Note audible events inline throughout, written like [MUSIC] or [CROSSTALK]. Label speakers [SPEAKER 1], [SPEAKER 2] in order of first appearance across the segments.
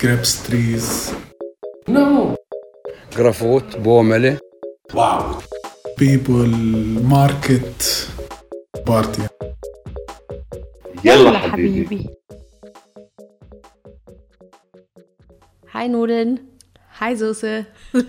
[SPEAKER 1] grapes trees,
[SPEAKER 2] جرافوت بومله
[SPEAKER 1] people, market, party.
[SPEAKER 3] يلا حبيبي
[SPEAKER 4] Hi Nudeln.
[SPEAKER 5] Hi Soße. [LAUGHS]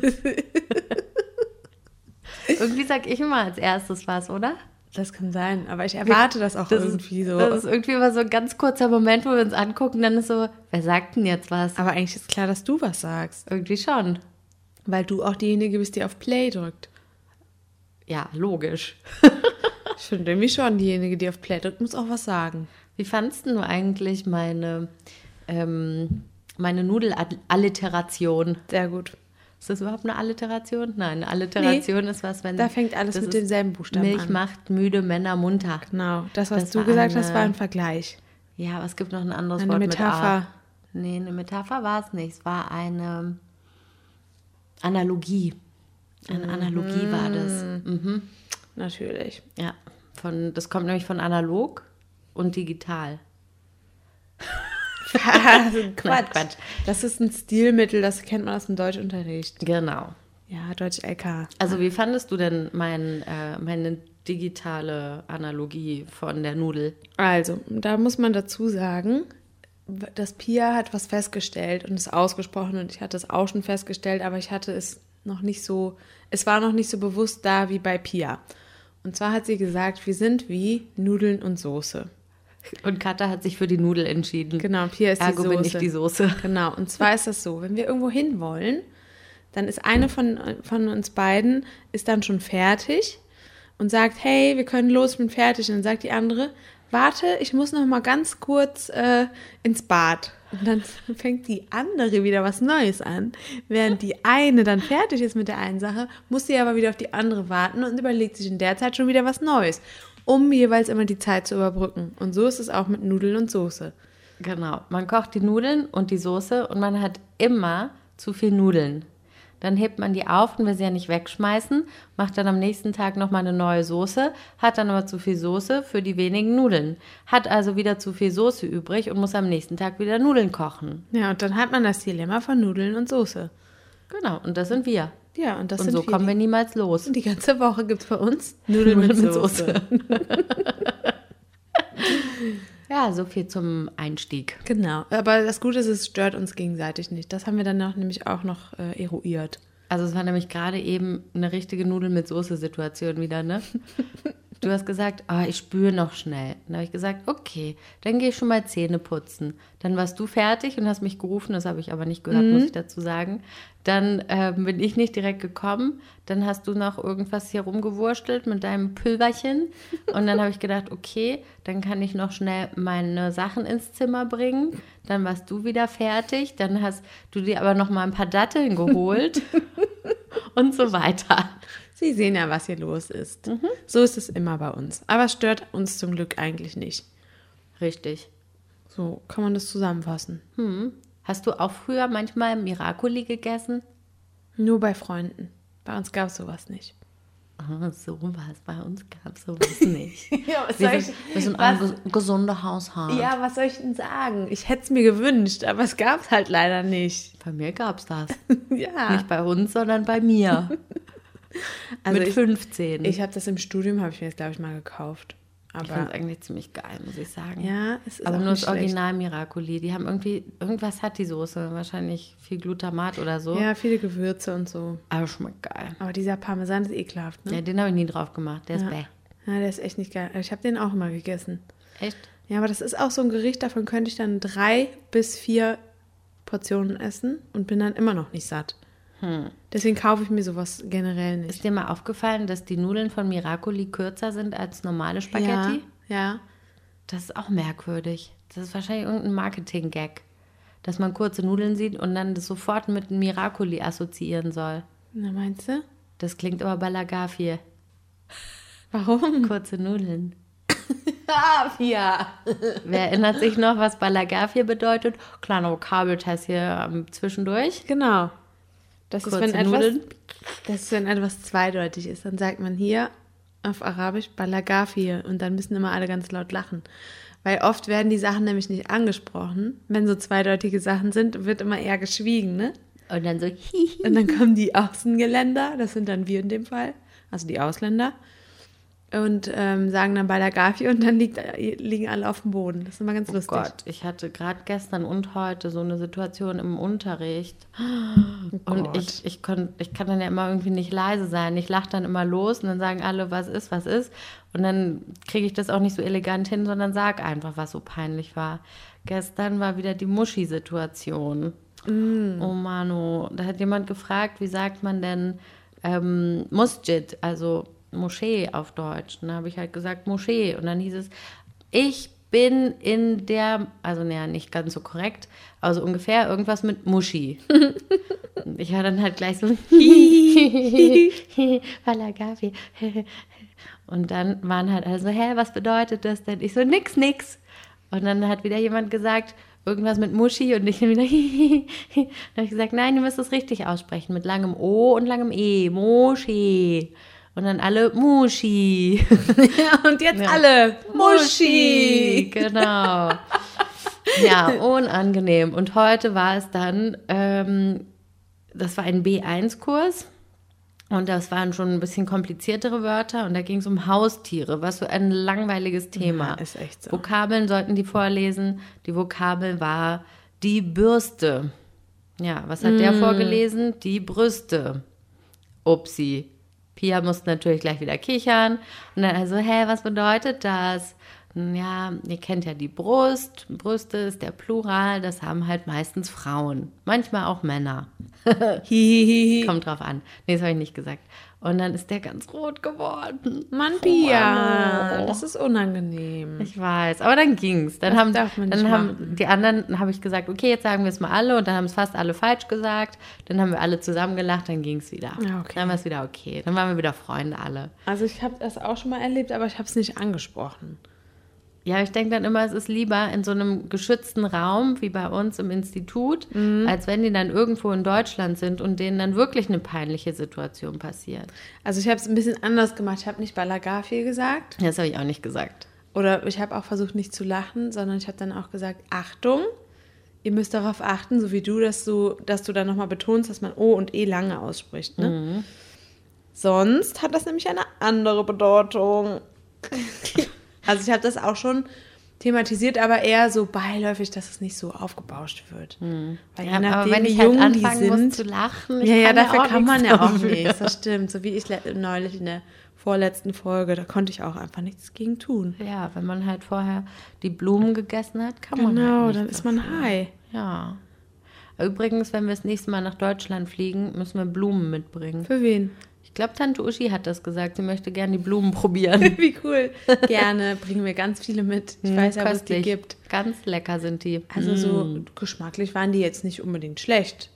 [SPEAKER 4] Irgendwie sag ich immer als erstes was, oder?
[SPEAKER 5] Das kann sein, aber ich erwarte das auch
[SPEAKER 4] Das
[SPEAKER 5] irgendwie
[SPEAKER 4] ist,
[SPEAKER 5] so.
[SPEAKER 4] Das ist irgendwie immer so ein ganz kurzer Moment, wo wir uns angucken, dann ist so, wer sagt denn jetzt was?
[SPEAKER 5] aber eigentlich ist klar, dass du was sagst,
[SPEAKER 4] Irgendwie schon.
[SPEAKER 5] weil du auch diejenige bist, die auf Play drückt.
[SPEAKER 4] Ja, logisch. [LAUGHS]
[SPEAKER 5] Ich finde irgendwie schon, diejenige, die auf Play drückt, muss auch was sagen.
[SPEAKER 4] Wie fandst du eigentlich meine, ähm, meine Nudelalliteration?
[SPEAKER 5] Sehr gut.
[SPEAKER 4] Ist das überhaupt eine Alliteration? Nein, eine Alliteration ist was, wenn.
[SPEAKER 5] Da fängt alles mit demselben Buchstaben
[SPEAKER 4] Milch
[SPEAKER 5] an.
[SPEAKER 4] macht müde Männer munter.
[SPEAKER 5] Genau, das, was
[SPEAKER 4] Das
[SPEAKER 5] du gesagt
[SPEAKER 4] eine-
[SPEAKER 5] hast, war ein Vergleich.
[SPEAKER 4] Ja, aber es gibt noch ein anderes
[SPEAKER 5] Eine
[SPEAKER 4] Wort
[SPEAKER 5] Metapher.
[SPEAKER 4] mit A. Nee, eine Metapher war es nicht. Es war eine Analogie. Eine Analogie war das. Mhm.
[SPEAKER 5] Natürlich.
[SPEAKER 4] Ja, von, das kommt nämlich von analog und digital. [LAUGHS]
[SPEAKER 5] Quatsch.
[SPEAKER 4] Quatsch.
[SPEAKER 5] Das ist ein Stilmittel, das kennt man aus dem Deutschunterricht.
[SPEAKER 4] Genau.
[SPEAKER 5] Ja, Deutsch LK.
[SPEAKER 4] Also wie fandest du denn mein, äh, meine digitale Analogie von der Nudel?
[SPEAKER 5] Also, da muss man dazu sagen, dass Pia hat was festgestellt und es ausgesprochen und ich hatte es auch schon festgestellt, aber ich hatte es noch nicht so, es war noch nicht so bewusst da wie bei Pia. Und zwar hat sie gesagt, wir sind wie Nudeln und Soße.
[SPEAKER 4] Und Katha hat sich für die Nudel entschieden.
[SPEAKER 5] Genau, Pia ist
[SPEAKER 4] Ergo
[SPEAKER 5] die Soße.
[SPEAKER 4] bin ich die Soße.
[SPEAKER 5] Genau, und zwar ist das so, wenn wir irgendwo hin wollen, dann ist eine von, von uns beiden ist dann schon fertig und sagt, hey, wir können los, ich bin fertig. Und dann sagt die andere, warte, ich muss noch mal ganz kurz äh, ins Bad. Und dann [LAUGHS] fängt die andere wieder was Neues an. Während die eine dann fertig ist mit der einen Sache, muss sie aber wieder auf die andere warten und überlegt sich in der Zeit schon wieder was Neues, um jeweils immer die Zeit zu überbrücken. Und so ist es auch mit Nudeln und Soße.
[SPEAKER 4] Genau. Man kocht die Nudeln und die Soße und man hat immer zu viel Nudeln. Dann hebt man die auf und will sie ja nicht wegschmeißen, macht dann am nächsten Tag nochmal eine neue Soße, hat dann aber zu viel Soße für die wenigen Nudeln. Hat also wieder zu viel Soße übrig und muss am nächsten Tag wieder Nudeln kochen.
[SPEAKER 5] Ja, und dann hat man das Dilemma von Nudeln und Soße.
[SPEAKER 4] Genau, und das sind wir.
[SPEAKER 5] Ja, und das
[SPEAKER 4] und so
[SPEAKER 5] wir.
[SPEAKER 4] kommen wir niemals los.
[SPEAKER 5] Und die ganze Woche gibt es bei uns Nudeln mit Soße. [LAUGHS]
[SPEAKER 4] Ja, so viel zum Einstieg.
[SPEAKER 5] Genau. Aber das Gute ist, es stört uns gegenseitig nicht. Das haben wir dann auch, nämlich auch noch äh, eruiert.
[SPEAKER 4] Also es war nämlich gerade eben eine richtige Nudel mit Soße-Situation wieder, ne? [LAUGHS] Du hast gesagt, ah, ich spüre noch schnell. Dann habe ich gesagt, okay, dann gehe ich schon mal Zähne putzen. Dann warst du fertig und hast mich gerufen, das habe ich aber nicht gehört, muss ich dazu sagen. Dann ähm, bin ich nicht direkt gekommen. Dann hast du noch irgendwas hier rumgewurstelt mit deinem Pülverchen. Und dann habe ich gedacht, okay, dann kann ich noch schnell meine Sachen ins Zimmer bringen. Dann warst du wieder fertig. Dann hast du dir aber noch mal ein paar Datteln geholt [LAUGHS] und so weiter.
[SPEAKER 5] Sie sehen ja, was hier los ist. So ist es immer bei uns. Aber es stört uns zum Glück eigentlich nicht.
[SPEAKER 4] Richtig.
[SPEAKER 5] So kann man das zusammenfassen.
[SPEAKER 4] Hast du auch früher manchmal Miracoli gegessen?
[SPEAKER 5] Nur bei Freunden. Bei uns gab es sowas nicht.
[SPEAKER 4] Ah, so was. Bei uns gab es sowas [LAUGHS] nicht.
[SPEAKER 5] Ja, was
[SPEAKER 4] Wir sind, wir sind ein ges gesunder Haushalt.
[SPEAKER 5] Ja, was soll ich denn sagen? Ich hätte es mir gewünscht, aber es gab es halt leider nicht.
[SPEAKER 4] Bei mir gab es das. [LAUGHS]
[SPEAKER 5] Ja.
[SPEAKER 4] Nicht bei uns, sondern bei mir. [LAUGHS] [LAUGHS]
[SPEAKER 5] Also
[SPEAKER 4] Mit
[SPEAKER 5] ich-
[SPEAKER 4] 15.
[SPEAKER 5] Ich habe das im Studium, habe ich mir das, glaube ich, mal gekauft.
[SPEAKER 4] Ich finde
[SPEAKER 5] Aber
[SPEAKER 4] es eigentlich ziemlich geil, muss ich sagen.
[SPEAKER 5] ja, es ist
[SPEAKER 4] Aber nur das
[SPEAKER 5] schlecht.
[SPEAKER 4] Original Miracoli. Die haben irgendwie, irgendwas hat die Soße. Wahrscheinlich viel Glutamat oder so.
[SPEAKER 5] Ja, viele Gewürze und so.
[SPEAKER 4] Aber schmeckt geil.
[SPEAKER 5] Aber dieser Parmesan ist ekelhaft, ne?
[SPEAKER 4] Ja, den habe ich nie drauf gemacht. Der ist
[SPEAKER 5] Ja.
[SPEAKER 4] bäh.
[SPEAKER 5] Ja, der ist echt nicht geil. Ich habe den auch immer gegessen.
[SPEAKER 4] Echt?
[SPEAKER 5] Ja, aber das ist auch so ein Gericht, davon könnte ich dann drei bis vier Portionen essen und bin dann immer noch nicht satt. Deswegen kaufe ich mir sowas generell nicht.
[SPEAKER 4] Ist dir mal aufgefallen, dass die Nudeln von Miracoli kürzer sind als normale Spaghetti?
[SPEAKER 5] Ja, ja.
[SPEAKER 4] Das ist auch merkwürdig. Das ist wahrscheinlich irgendein Marketing-Gag. Dass man kurze Nudeln sieht und dann das sofort mit Miracoli assoziieren soll.
[SPEAKER 5] Na, meinst du?
[SPEAKER 4] Das klingt aber Balagafie.
[SPEAKER 5] Warum?
[SPEAKER 4] Kurze Nudeln.
[SPEAKER 5] Ja.
[SPEAKER 4] Wer erinnert sich noch, was Balagafie bedeutet? Kleiner Vokabeltest hier ähm, zwischendurch.
[SPEAKER 5] Genau. Das ist, wenn etwas, das ist, wenn etwas zweideutig ist. Dann sagt man hier auf Arabisch Balagafir und dann müssen immer alle ganz laut lachen. Weil oft werden die Sachen nämlich nicht angesprochen. Wenn so zweideutige Sachen sind, wird immer eher geschwiegen, ne?
[SPEAKER 4] Und dann so, hihi.
[SPEAKER 5] Und dann kommen die Außengeländer, das sind dann wir in dem Fall, also die Ausländer, und ähm, sagen dann bei der Gafi und dann liegt, liegen alle auf dem Boden. Das ist immer ganz
[SPEAKER 4] Oh
[SPEAKER 5] lustig.
[SPEAKER 4] Gott, ich hatte gerade gestern und heute so eine Situation im Unterricht. und
[SPEAKER 5] Gott.
[SPEAKER 4] ich, ich, kon, ich kann dann ja immer irgendwie nicht leise sein. Ich lache dann immer los und dann sagen alle, was ist, was ist. Und dann kriege ich das auch nicht so elegant hin, sondern sag einfach, was so peinlich war. Gestern war wieder die Muschi-Situation. Oh Manu, da hat jemand gefragt, wie sagt man denn ähm, Musjid, also Moschee auf Deutsch. Und da habe ich halt gesagt Moschee. Und dann hieß es, ich bin in der, also naja, nicht ganz so korrekt, also ungefähr irgendwas mit Muschi. Und [LAUGHS] ich war dann halt gleich so, [LAUGHS] Falagafi. Und dann waren halt alle so, hä, was bedeutet das denn? Ich so, nix, nix. Und dann hat wieder jemand gesagt, irgendwas mit Muschi und ich [LAUGHS] dann wieder, dann habe ich gesagt, nein, du musst es richtig aussprechen, mit langem O und langem E, Muschi. Und dann alle Muschi. [LAUGHS]
[SPEAKER 5] und jetzt
[SPEAKER 4] Ja.
[SPEAKER 5] alle Muschi.
[SPEAKER 4] Genau. Ja, unangenehm. Und heute war es dann, ähm, das war ein B1-Kurs. Und das waren schon ein bisschen kompliziertere Wörter. Und da ging es um Haustiere, was so ein langweiliges Thema.
[SPEAKER 5] Ja, ist echt so.
[SPEAKER 4] Vokabeln sollten die vorlesen. Die Vokabel war die Bürste. Ja, was hat
[SPEAKER 5] Mm.
[SPEAKER 4] der vorgelesen? Die Brüste. Upsi. Pia musste natürlich gleich wieder kichern. Und dann also, hä, was bedeutet das? Hm, Ja, ihr kennt ja die Brust. Brüste ist der Plural. Das haben halt meistens Frauen. Manchmal auch Männer. [LAUGHS] Kommt drauf an. Nee, das habe ich nicht gesagt. Und dann ist der ganz rot geworden.
[SPEAKER 5] Mann, Pia,
[SPEAKER 4] Manu.
[SPEAKER 5] das ist unangenehm.
[SPEAKER 4] Ich weiß, aber dann ging's. Dann
[SPEAKER 5] Das
[SPEAKER 4] haben, dann
[SPEAKER 5] nicht
[SPEAKER 4] haben
[SPEAKER 5] machen.
[SPEAKER 4] die anderen, habe ich gesagt, okay, jetzt sagen wir es mal alle und dann haben es fast alle falsch gesagt. Dann haben wir alle zusammen gelacht, dann ging's wieder.
[SPEAKER 5] Ja, okay.
[SPEAKER 4] Dann war es wieder okay. Dann waren wir wieder Freunde alle.
[SPEAKER 5] Also ich habe das auch schon mal erlebt, aber ich habe es nicht angesprochen.
[SPEAKER 4] Ja, ich denke dann immer, es ist lieber in so einem geschützten Raum wie bei uns im Institut,
[SPEAKER 5] Mhm.
[SPEAKER 4] als wenn die dann irgendwo in Deutschland sind und denen dann wirklich eine peinliche Situation passiert.
[SPEAKER 5] Also ich habe es ein bisschen anders gemacht. Ich habe nicht Balagafi gesagt.
[SPEAKER 4] Das habe ich auch nicht gesagt.
[SPEAKER 5] Oder ich habe auch versucht, nicht zu lachen, sondern ich habe dann auch gesagt, Achtung, ihr müsst darauf achten, so wie du, dass du, dass du dann nochmal betonst, dass man O und E lange ausspricht. Ne? Sonst hat das nämlich eine andere Bedeutung. [LAUGHS] also ich habe das auch schon thematisiert, aber eher so beiläufig, dass es nicht so aufgebauscht wird. Weil je
[SPEAKER 4] Ja,
[SPEAKER 5] nachdem,
[SPEAKER 4] aber wenn ich halt
[SPEAKER 5] jung die
[SPEAKER 4] anfangen muss
[SPEAKER 5] sind,
[SPEAKER 4] zu lachen, ich
[SPEAKER 5] ja, ja,
[SPEAKER 4] kann
[SPEAKER 5] dafür kann man ja auch nichts. Das stimmt. So wie ich neulich in der vorletzten Folge, da konnte ich auch einfach nichts gegen tun.
[SPEAKER 4] Ja, wenn man halt vorher die Blumen gegessen hat, kann man
[SPEAKER 5] Genau,
[SPEAKER 4] halt
[SPEAKER 5] dann ist man high.
[SPEAKER 4] Ja. Übrigens, wenn wir das nächste Mal nach Deutschland fliegen, müssen wir Blumen mitbringen.
[SPEAKER 5] Für wen?
[SPEAKER 4] Ich glaube, Tante Uschi hat das gesagt. Sie möchte gerne die Blumen probieren. [LAUGHS]
[SPEAKER 5] Wie cool. Gerne, bringen wir ganz viele mit. Ich weiß ja, was die gibt.
[SPEAKER 4] Ganz lecker sind die.
[SPEAKER 5] Also
[SPEAKER 4] Mm.
[SPEAKER 5] so geschmacklich waren die jetzt nicht unbedingt schlecht.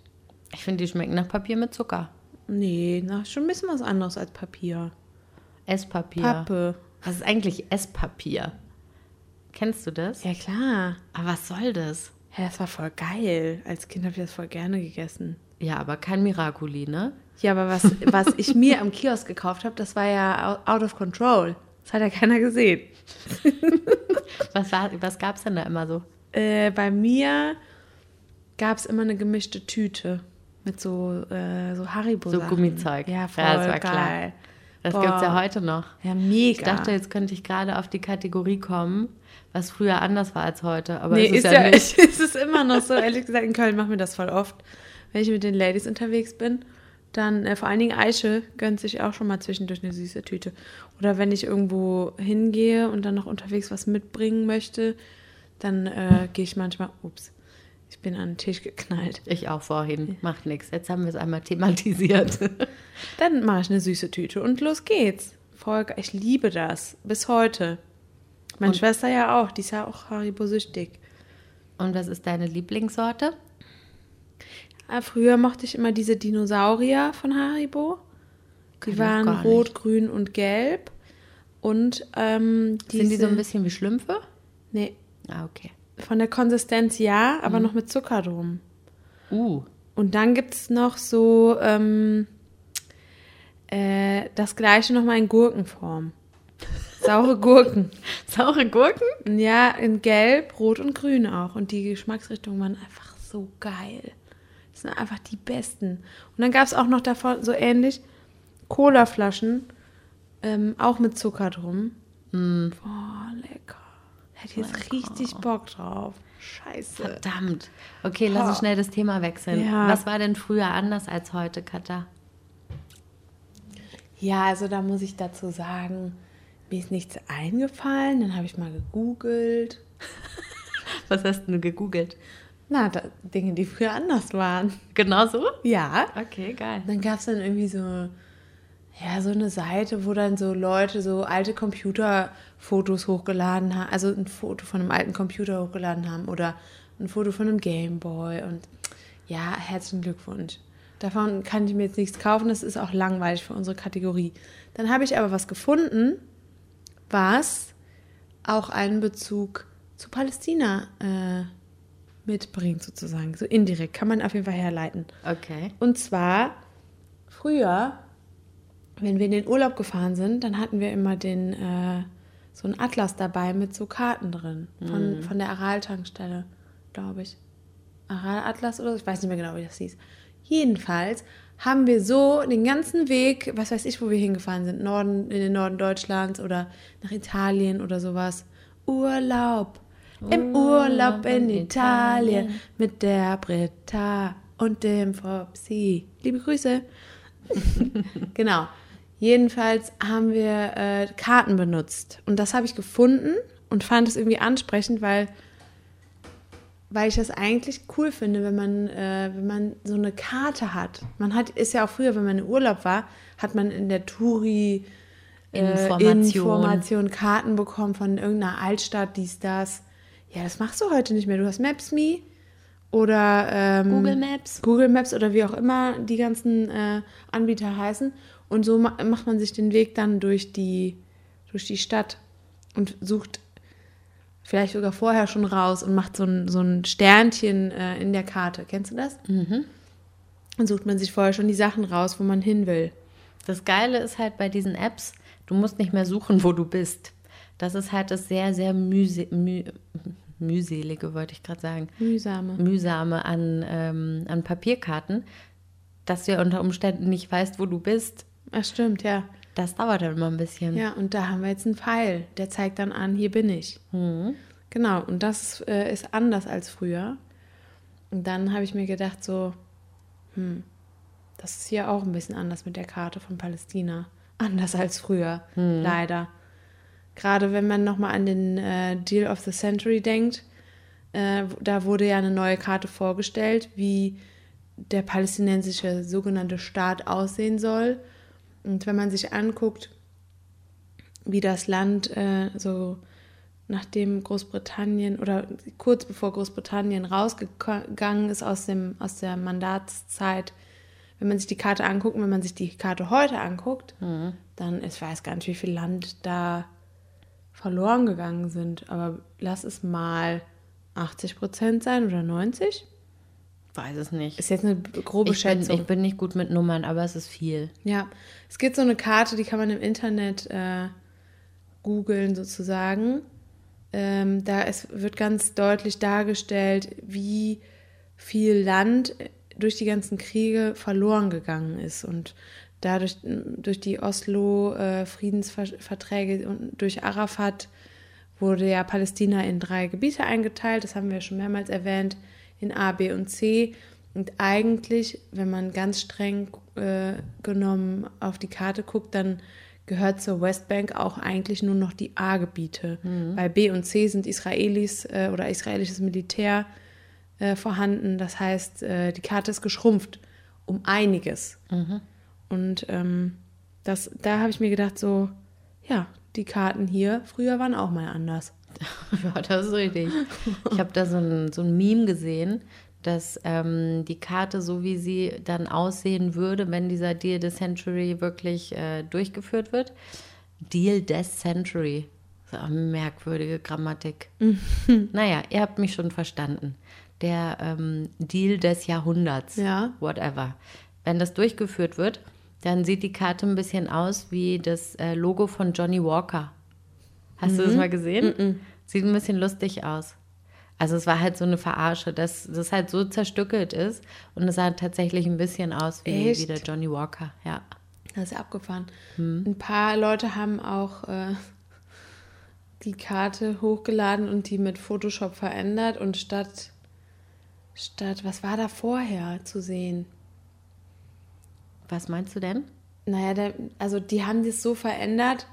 [SPEAKER 4] Ich finde, die schmecken nach Papier mit Zucker.
[SPEAKER 5] Nee, na, schon ein bisschen was anderes als Papier.
[SPEAKER 4] Esspapier.
[SPEAKER 5] Pappe.
[SPEAKER 4] Was ist eigentlich Esspapier? Kennst du das?
[SPEAKER 5] Ja, klar.
[SPEAKER 4] Aber was soll das?
[SPEAKER 5] Ja, das war voll geil. Als Kind habe ich das voll gerne gegessen.
[SPEAKER 4] Ja, aber kein Miraculi, ne?
[SPEAKER 5] Ja, aber was, was ich mir am Kiosk gekauft habe, das war ja out of control. Das hat ja keiner gesehen. [LAUGHS]
[SPEAKER 4] Was, war- was gab es denn da immer so?
[SPEAKER 5] Äh, bei mir gab es immer eine gemischte Tüte mit so, äh, so haribo
[SPEAKER 4] So Gummizeug.
[SPEAKER 5] Ja,
[SPEAKER 4] Ja,
[SPEAKER 5] voll
[SPEAKER 4] das war
[SPEAKER 5] geil.
[SPEAKER 4] klar. Das gibt es ja heute noch.
[SPEAKER 5] Ja, mega.
[SPEAKER 4] Ich dachte, jetzt könnte ich gerade auf die Kategorie kommen, was früher anders war als heute. Aber
[SPEAKER 5] nee,
[SPEAKER 4] es ist,
[SPEAKER 5] ist
[SPEAKER 4] ja,
[SPEAKER 5] ja,
[SPEAKER 4] nicht. [LAUGHS]
[SPEAKER 5] es ist immer noch so. Ehrlich gesagt, in Köln machen wir das voll oft. Wenn ich mit den Ladies unterwegs bin, dann äh, vor allen Dingen Aische gönnt sich auch schon mal zwischendurch eine süße Tüte. Oder wenn ich irgendwo hingehe und dann noch unterwegs was mitbringen möchte, dann äh, gehe ich manchmal, ups, ich bin an den Tisch geknallt.
[SPEAKER 4] Ich auch vorhin. Macht nichts. Jetzt haben wir es einmal thematisiert. [LAUGHS]
[SPEAKER 5] Dann mache ich eine süße Tüte und los geht's. Voll, ge- ich liebe das. Bis heute. Meine
[SPEAKER 4] Und-
[SPEAKER 5] Schwester ja auch, die ist ja auch Haribo-süchtig.
[SPEAKER 4] Und was ist deine Lieblingssorte?
[SPEAKER 5] Ah, früher mochte ich immer diese Dinosaurier von Haribo. Die waren rot,
[SPEAKER 4] nicht.
[SPEAKER 5] grün und gelb. Und ähm,
[SPEAKER 4] Sind die so ein
[SPEAKER 5] diese-
[SPEAKER 4] bisschen wie Schlümpfe?
[SPEAKER 5] Nee,
[SPEAKER 4] Ah, okay.
[SPEAKER 5] von der Konsistenz ja, aber
[SPEAKER 4] Mhm.
[SPEAKER 5] noch mit Zucker drum.
[SPEAKER 4] Uh,
[SPEAKER 5] Und dann gibt es noch so ähm, äh, das gleiche nochmal in Gurkenform. [LAUGHS] Saure Gurken.
[SPEAKER 4] Saure Gurken?
[SPEAKER 5] Ja, in Gelb, Rot und Grün auch. Und die Geschmacksrichtungen waren einfach so geil. Das sind einfach die besten. Und dann gab es auch noch davon so ähnlich Colaflaschen, ähm, auch mit Zucker drum. Boah, lecker. Hätte jetzt richtig Bock drauf. Scheiße.
[SPEAKER 4] Verdammt. Okay, lass uns schnell das Thema wechseln.
[SPEAKER 5] Ja.
[SPEAKER 4] Was war denn früher anders als heute, Katha?
[SPEAKER 5] Ja, also da muss ich dazu sagen, mir ist nichts eingefallen. Dann habe ich mal gegoogelt. [LAUGHS]
[SPEAKER 4] Was hast du gegoogelt?
[SPEAKER 5] Na, da, Dinge, die früher anders waren.
[SPEAKER 4] Genau so?
[SPEAKER 5] Ja.
[SPEAKER 4] Okay, geil.
[SPEAKER 5] Dann gab es dann irgendwie so, ja, so eine Seite, wo dann so Leute so alte Computerfotos hochgeladen haben, also ein Foto von einem alten Computer hochgeladen haben oder ein Foto von einem Gameboy und ja, herzlichen Glückwunsch. Davon kann ich mir jetzt nichts kaufen, das ist auch langweilig für unsere Kategorie. Dann habe ich aber was gefunden, was auch einen Bezug zu Palästina äh, mitbringt, sozusagen. So indirekt kann man auf jeden Fall herleiten.
[SPEAKER 4] Okay.
[SPEAKER 5] Und zwar früher, wenn wir in den Urlaub gefahren sind, dann hatten wir immer den äh, so einen Atlas dabei mit so Karten drin von, von der Aral-Tankstelle, glaube ich. Aral-Atlas oder so, ich weiß nicht mehr genau, wie das hieß. Jedenfalls haben wir so den ganzen Weg, was weiß ich, wo wir hingefahren sind, Norden, in den Norden Deutschlands oder nach Italien oder sowas. Urlaub. Im Urlaub in Italien mit der Britta und dem Fopsi. Liebe Grüße. [LAUGHS] genau. Jedenfalls haben wir äh, Karten benutzt. Und das habe ich gefunden und fand es irgendwie ansprechend, weil, weil ich das eigentlich cool finde, wenn man, äh, wenn man so eine Karte hat. Man hat, ist ja auch früher, wenn man in Urlaub war, hat man in der Touri äh,
[SPEAKER 4] Information.
[SPEAKER 5] Information, Karten bekommen von irgendeiner Altstadt, dies, das. Ja, das machst du heute nicht mehr. Du hast Maps.me oder ähm,
[SPEAKER 4] Google Maps.
[SPEAKER 5] Google Maps oder wie auch immer die ganzen äh, Anbieter heißen. Und so ma macht man sich den Weg dann durch die, durch die Stadt und sucht vielleicht sogar vorher schon raus und macht so ein, so ein Sternchen äh, in der Karte. Kennst du das? Mhm. Dann sucht man sich vorher schon die Sachen raus, wo man hin will.
[SPEAKER 4] Das Geile ist halt bei diesen Apps, du musst nicht mehr suchen, wo du bist. Das ist halt das sehr, sehr mühse müh mühselige, wollte ich gerade sagen.
[SPEAKER 5] Mühsame.
[SPEAKER 4] Mühsame an, ähm, an Papierkarten, dass du ja unter Umständen nicht weißt, wo du bist.
[SPEAKER 5] Ach, stimmt, ja.
[SPEAKER 4] Das dauert dann immer ein bisschen.
[SPEAKER 5] Ja, und da haben wir jetzt einen Pfeil, der zeigt dann an, hier bin ich. Genau, und das äh, ist anders als früher. Und dann habe ich mir gedacht, so, hm, das ist hier auch ein bisschen anders mit der Karte von Palästina. Anders als früher, leider. Gerade wenn man nochmal an den äh, Deal of the Century denkt, äh, da wurde ja eine neue Karte vorgestellt, wie der palästinensische sogenannte Staat aussehen soll. Und wenn man sich anguckt, wie das Land äh, so nachdem Großbritannien oder kurz bevor Großbritannien rausgegangen ist aus, dem, aus der Mandatszeit, wenn man sich die Karte anguckt, und wenn man sich die Karte heute anguckt, dann ich weiß gar nicht, wie viel Land da verloren gegangen sind. Aber lass es mal 80 Prozent sein oder 90?
[SPEAKER 4] Weiß es nicht.
[SPEAKER 5] Ist jetzt eine grobe
[SPEAKER 4] Ich bin,
[SPEAKER 5] Schätzung.
[SPEAKER 4] ich bin nicht gut mit Nummern, aber es ist viel.
[SPEAKER 5] Ja, es gibt so eine Karte, die kann man im Internet äh, googeln sozusagen. Ähm, da es wird ganz deutlich dargestellt, wie viel Land durch die ganzen Kriege verloren gegangen ist und dadurch durch die Oslo-Friedensverträge und durch Arafat wurde ja Palästina in drei Gebiete eingeteilt. Das haben wir schon mehrmals erwähnt, in A, B und C. Und eigentlich, wenn man ganz streng äh, genommen auf die Karte guckt, dann gehört zur Westbank auch eigentlich nur noch die A-Gebiete. Bei B und C sind Israelis äh, oder israelisches Militär äh, vorhanden. Das heißt, äh, die Karte ist geschrumpft um einiges. Und ähm, das, da habe ich mir gedacht, so, ja, die Karten hier früher waren auch mal anders. [LAUGHS]
[SPEAKER 4] Ja, das ist richtig. Ich habe da so ein, so ein Meme gesehen, dass ähm, die Karte, so wie sie dann aussehen würde, wenn dieser Deal des Century wirklich äh, durchgeführt wird. Deal des Century. So eine merkwürdige Grammatik. [LAUGHS] naja, ihr habt mich schon verstanden. Der ähm, Deal des Jahrhunderts.
[SPEAKER 5] Ja.
[SPEAKER 4] Whatever. Wenn das durchgeführt wird, dann sieht die Karte ein bisschen aus wie das äh, Logo von Johnny Walker. Hast du das mal gesehen? Sieht ein bisschen lustig aus. Also es war halt so eine Verarsche, dass das halt so zerstückelt ist und es sah tatsächlich ein bisschen aus wie,
[SPEAKER 5] Echt?
[SPEAKER 4] wie der Johnny Walker, ja.
[SPEAKER 5] Das ist ja abgefahren.
[SPEAKER 4] Hm.
[SPEAKER 5] Ein paar Leute haben auch äh, die Karte hochgeladen und die mit Photoshop verändert und statt, statt, was war da vorher zu sehen?
[SPEAKER 4] Was meinst du denn?
[SPEAKER 5] Naja, der, also die haben das so verändert,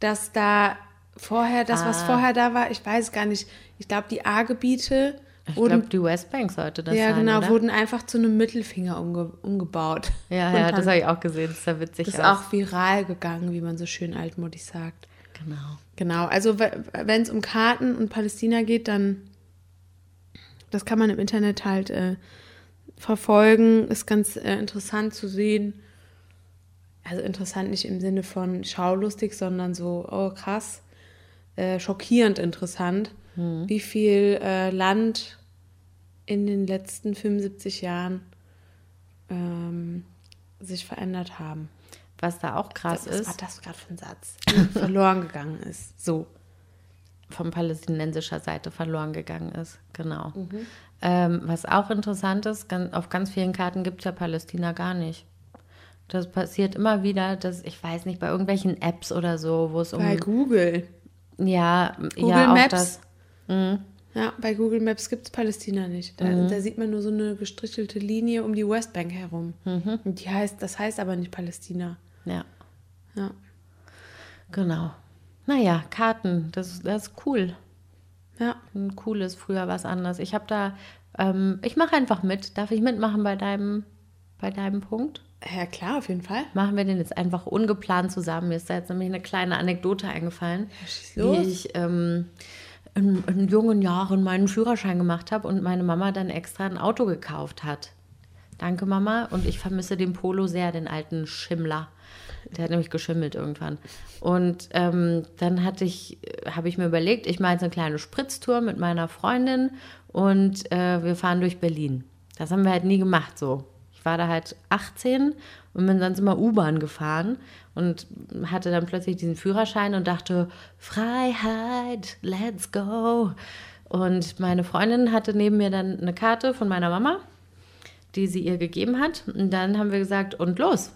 [SPEAKER 5] dass da vorher, das, was
[SPEAKER 4] Ah.
[SPEAKER 5] vorher da war, ich weiß gar nicht, ich glaube, die A-Gebiete
[SPEAKER 4] Ich glaube, die Westbank sollte das
[SPEAKER 5] ja
[SPEAKER 4] sein,
[SPEAKER 5] genau,
[SPEAKER 4] oder?
[SPEAKER 5] wurden einfach zu einem Mittelfinger umge umgebaut.
[SPEAKER 4] ja, ja, das habe ich auch gesehen. Das sah witzig
[SPEAKER 5] Das ist
[SPEAKER 4] aus.
[SPEAKER 5] auch viral gegangen, wie man so schön altmodisch sagt.
[SPEAKER 4] Genau.
[SPEAKER 5] Genau, also wenn es um Karten und Palästina geht, dann das kann man im Internet halt äh, verfolgen. Ist ganz äh, interessant zu sehen. Also interessant nicht im Sinne von schaulustig, sondern so, oh krass, äh, schockierend interessant, wie viel äh, Land in den letzten 75 Jahren ähm, sich verändert haben.
[SPEAKER 4] Was da auch krass
[SPEAKER 5] Was
[SPEAKER 4] ist,
[SPEAKER 5] war das gerade für ein Satz? [LAUGHS] verloren gegangen ist. So.
[SPEAKER 4] von palästinensischer Seite verloren gegangen ist. Genau.
[SPEAKER 5] Mhm.
[SPEAKER 4] Ähm, was auch interessant ist, ganz, auf ganz vielen Karten gibt es ja Palästina gar nicht. Das passiert immer wieder, dass ich weiß nicht, bei irgendwelchen Apps oder so, wo es um
[SPEAKER 5] Bei Google.
[SPEAKER 4] ja,
[SPEAKER 5] Google
[SPEAKER 4] ja
[SPEAKER 5] Maps.
[SPEAKER 4] das. Mhm.
[SPEAKER 5] Ja, bei Google Maps gibt es Palästina nicht. Da, da sieht man nur so eine gestrichelte Linie um die Westbank herum.
[SPEAKER 4] Mhm.
[SPEAKER 5] Und die heißt, das heißt aber nicht Palästina.
[SPEAKER 4] Ja,
[SPEAKER 5] Ja.
[SPEAKER 4] genau. Naja, Karten, das, das ist cool.
[SPEAKER 5] Ja.
[SPEAKER 4] Ein cooles, früher was anderes. Ich habe da, ähm, ich mache einfach mit. Darf ich mitmachen bei deinem, bei deinem Punkt?
[SPEAKER 5] Ja, klar, auf jeden Fall.
[SPEAKER 4] Machen wir den jetzt einfach ungeplant zusammen. Mir ist da jetzt nämlich eine kleine Anekdote eingefallen,
[SPEAKER 5] schieß
[SPEAKER 4] wie ich ähm, in, in jungen Jahren meinen Führerschein gemacht habe und meine Mama dann extra ein Auto gekauft hat. Danke, Mama. Und ich vermisse den Polo sehr, den alten Schimmler. Der hat nämlich geschimmelt irgendwann. Und ähm, dann hatte ich, habe ich mir überlegt, ich mache jetzt eine kleine Spritztour mit meiner Freundin und äh, wir fahren durch Berlin. Das haben wir halt nie gemacht so. Ich war da halt 18 und bin sonst immer U-Bahn gefahren und hatte dann plötzlich diesen Führerschein und dachte, Freiheit, let's go. Und meine Freundin hatte neben mir dann eine Karte von meiner Mama, die sie ihr gegeben hat. Und dann haben wir gesagt, und los.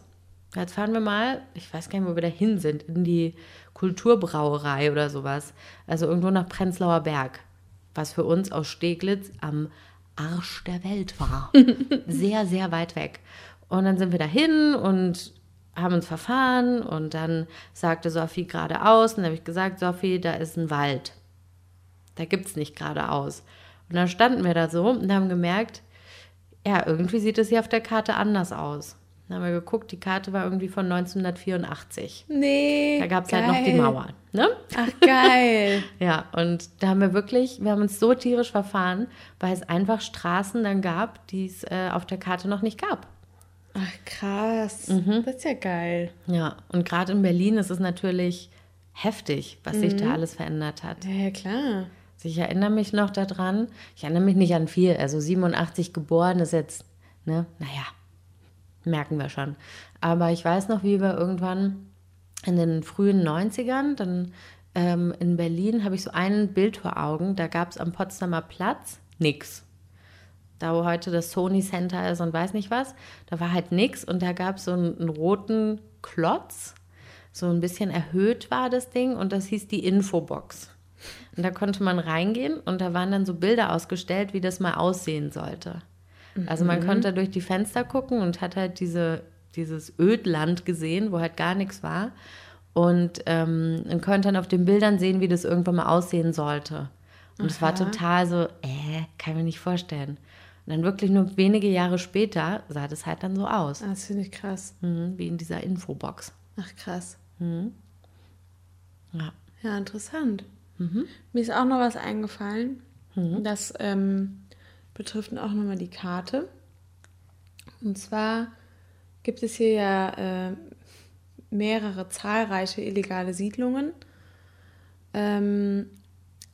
[SPEAKER 4] Jetzt fahren wir mal, ich weiß gar nicht, wo wir da hin sind, in die Kulturbrauerei oder sowas. Also irgendwo nach Prenzlauer Berg. Was für uns aus Steglitz am Arsch der Welt war. [LAUGHS] sehr, sehr weit weg. Und dann sind wir dahin und haben uns verfahren und dann sagte Sophie geradeaus und dann habe ich gesagt, Sophie, da ist ein Wald. Da gibt es nicht geradeaus. Und dann standen wir da so und haben gemerkt, ja, irgendwie sieht es hier auf der Karte anders aus. Dann haben wir geguckt, die Karte war irgendwie von 1984.
[SPEAKER 5] Nee.
[SPEAKER 4] Da gab es halt noch die. Mauer. Ne?
[SPEAKER 5] Ach, geil. [LAUGHS]
[SPEAKER 4] Ja, und da haben wir wirklich, wir haben uns so tierisch verfahren, weil es einfach Straßen dann gab, die es äh, auf der Karte noch nicht gab.
[SPEAKER 5] Ach, krass.
[SPEAKER 4] Mhm.
[SPEAKER 5] Das ist ja geil.
[SPEAKER 4] Ja, und gerade in Berlin ist es natürlich heftig, was sich da alles verändert hat.
[SPEAKER 5] Ja, ja, klar.
[SPEAKER 4] Also ich erinnere mich noch daran, ich erinnere mich nicht an viel, also 87 geboren ist jetzt, ne, naja, merken wir schon. Aber ich weiß noch, wie wir irgendwann in den frühen 90ern, dann ähm, in Berlin, habe ich so ein Bild vor Augen, da gab es am Potsdamer Platz nix. Da wo heute das Sony Center ist und weiß nicht was, da war halt nix und da gab es so einen, einen roten Klotz, so ein bisschen erhöht war das Ding und das hieß die Infobox. Und da konnte man reingehen und da waren dann so Bilder ausgestellt, wie das mal aussehen sollte. Also man konnte durch die Fenster gucken und hat halt diese, dieses Ödland gesehen, wo halt gar nichts war. Und ähm, man konnte dann auf den Bildern sehen, wie das irgendwann mal aussehen sollte. Und es war total so, äh, kann ich mir nicht vorstellen. Und dann wirklich nur wenige Jahre später sah das halt dann so aus,
[SPEAKER 5] Ah, Das finde ich krass.
[SPEAKER 4] mhm, wie in dieser Infobox.
[SPEAKER 5] Ach, krass.
[SPEAKER 4] Ja.
[SPEAKER 5] Ja, interessant. Mir ist auch noch was eingefallen. Das ähm, betrifft auch nochmal die Karte. Und zwar gibt es hier ja äh, mehrere zahlreiche illegale Siedlungen. Ähm,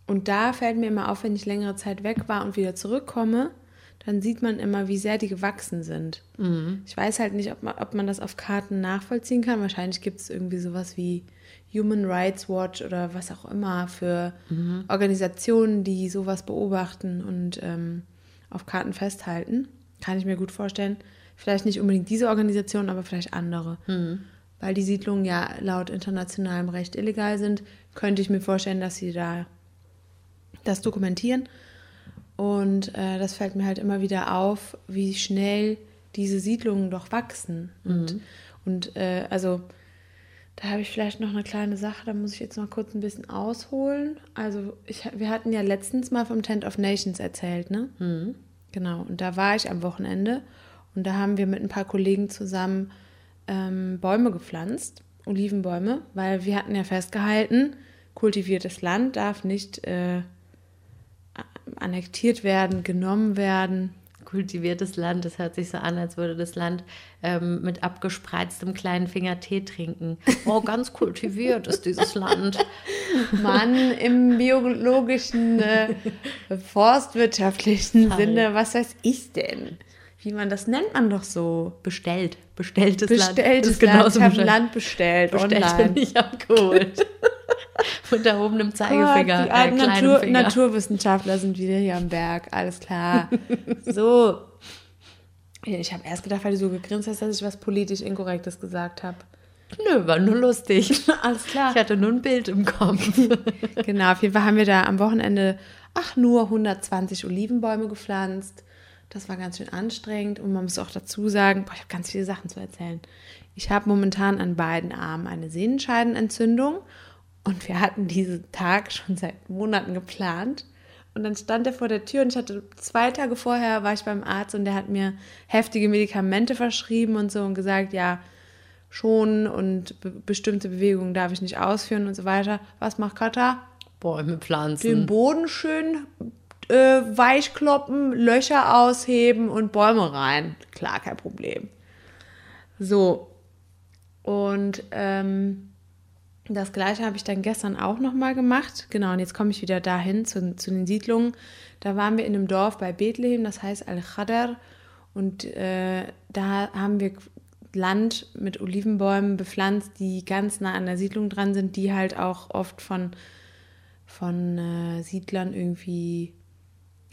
[SPEAKER 5] und da fällt mir immer auf, wenn ich längere Zeit weg war und wieder zurückkomme, dann sieht man immer, wie sehr die gewachsen sind. Ich weiß halt nicht, ob man, ob man das auf Karten nachvollziehen kann. Wahrscheinlich gibt es irgendwie sowas wie Human Rights Watch oder was auch immer für Organisationen, die sowas beobachten und ähm, auf Karten festhalten. Kann ich mir gut vorstellen. Vielleicht nicht unbedingt diese Organisation, aber vielleicht andere. Weil die Siedlungen ja laut internationalem Recht illegal sind, könnte ich mir vorstellen, dass sie da das dokumentieren. Und äh, das fällt mir halt immer wieder auf, wie schnell diese Siedlungen doch wachsen. Und, und äh, also da habe ich vielleicht noch eine kleine Sache, da muss ich jetzt noch kurz ein bisschen ausholen. Also ich, wir hatten ja letztens mal vom Tent of Nations erzählt, ne? Genau, und da war ich am Wochenende und da haben wir mit ein paar Kollegen zusammen ähm, Bäume gepflanzt, Olivenbäume, weil wir hatten ja festgehalten, kultiviertes Land darf nicht äh, annektiert werden, genommen werden.
[SPEAKER 4] Kultiviertes Land, das hört sich so an, als würde das Land ähm, mit abgespreiztem kleinen Finger Tee trinken. Oh, ganz kultiviert ist dieses Land.
[SPEAKER 5] Mann, im biologischen, äh, forstwirtschaftlichen
[SPEAKER 4] Halt.
[SPEAKER 5] Sinne, was weiß ich denn? Wie man das nennt man doch so.
[SPEAKER 4] Bestellt. Bestelltes Land.
[SPEAKER 5] Bestelltes
[SPEAKER 4] Das ist
[SPEAKER 5] Land. Ich habe. Land bestellt,
[SPEAKER 4] bestellt
[SPEAKER 5] online.
[SPEAKER 4] und nicht abgeholt. [LAUGHS] Mit erhobenem Zeigefinger.
[SPEAKER 5] Gott, die
[SPEAKER 4] äh,
[SPEAKER 5] alten
[SPEAKER 4] kleinen
[SPEAKER 5] Natur. Naturwissenschaftler sind wieder hier am Berg, alles klar. [LAUGHS] so. Ich habe erst gedacht, weil du so gegrinst hast, dass ich was politisch Inkorrektes gesagt habe.
[SPEAKER 4] Nö, war nur lustig. [LAUGHS]
[SPEAKER 5] Alles klar.
[SPEAKER 4] Ich hatte nur ein Bild im Kopf.
[SPEAKER 5] Genau, auf jeden Fall haben wir da am Wochenende, ach, nur 120 Olivenbäume gepflanzt. Das war ganz schön anstrengend und man muss auch dazu sagen, boah, ich habe ganz viele Sachen zu erzählen. Ich habe momentan an beiden Armen eine Sehnenscheidenentzündung und wir hatten diesen Tag schon seit Monaten geplant. Und dann stand er vor der Tür und ich hatte zwei Tage vorher war ich beim Arzt und der hat mir heftige Medikamente verschrieben und so und gesagt, ja, schon und be bestimmte Bewegungen darf ich nicht ausführen und so weiter. Was macht Kata?
[SPEAKER 4] Bäume
[SPEAKER 5] Den
[SPEAKER 4] pflanzen.
[SPEAKER 5] Boden schön äh, weichkloppen, Löcher ausheben und Bäume rein. Klar, kein Problem. So. Und ähm, das gleiche habe ich dann gestern auch nochmal gemacht. Genau, und jetzt komme ich wieder dahin zu, zu den Siedlungen. Da waren wir in einem Dorf bei Bethlehem, das heißt Al-Khadr. Und äh, da haben wir Land mit Olivenbäumen bepflanzt, die ganz nah an der Siedlung dran sind, die halt auch oft von, von äh, Siedlern irgendwie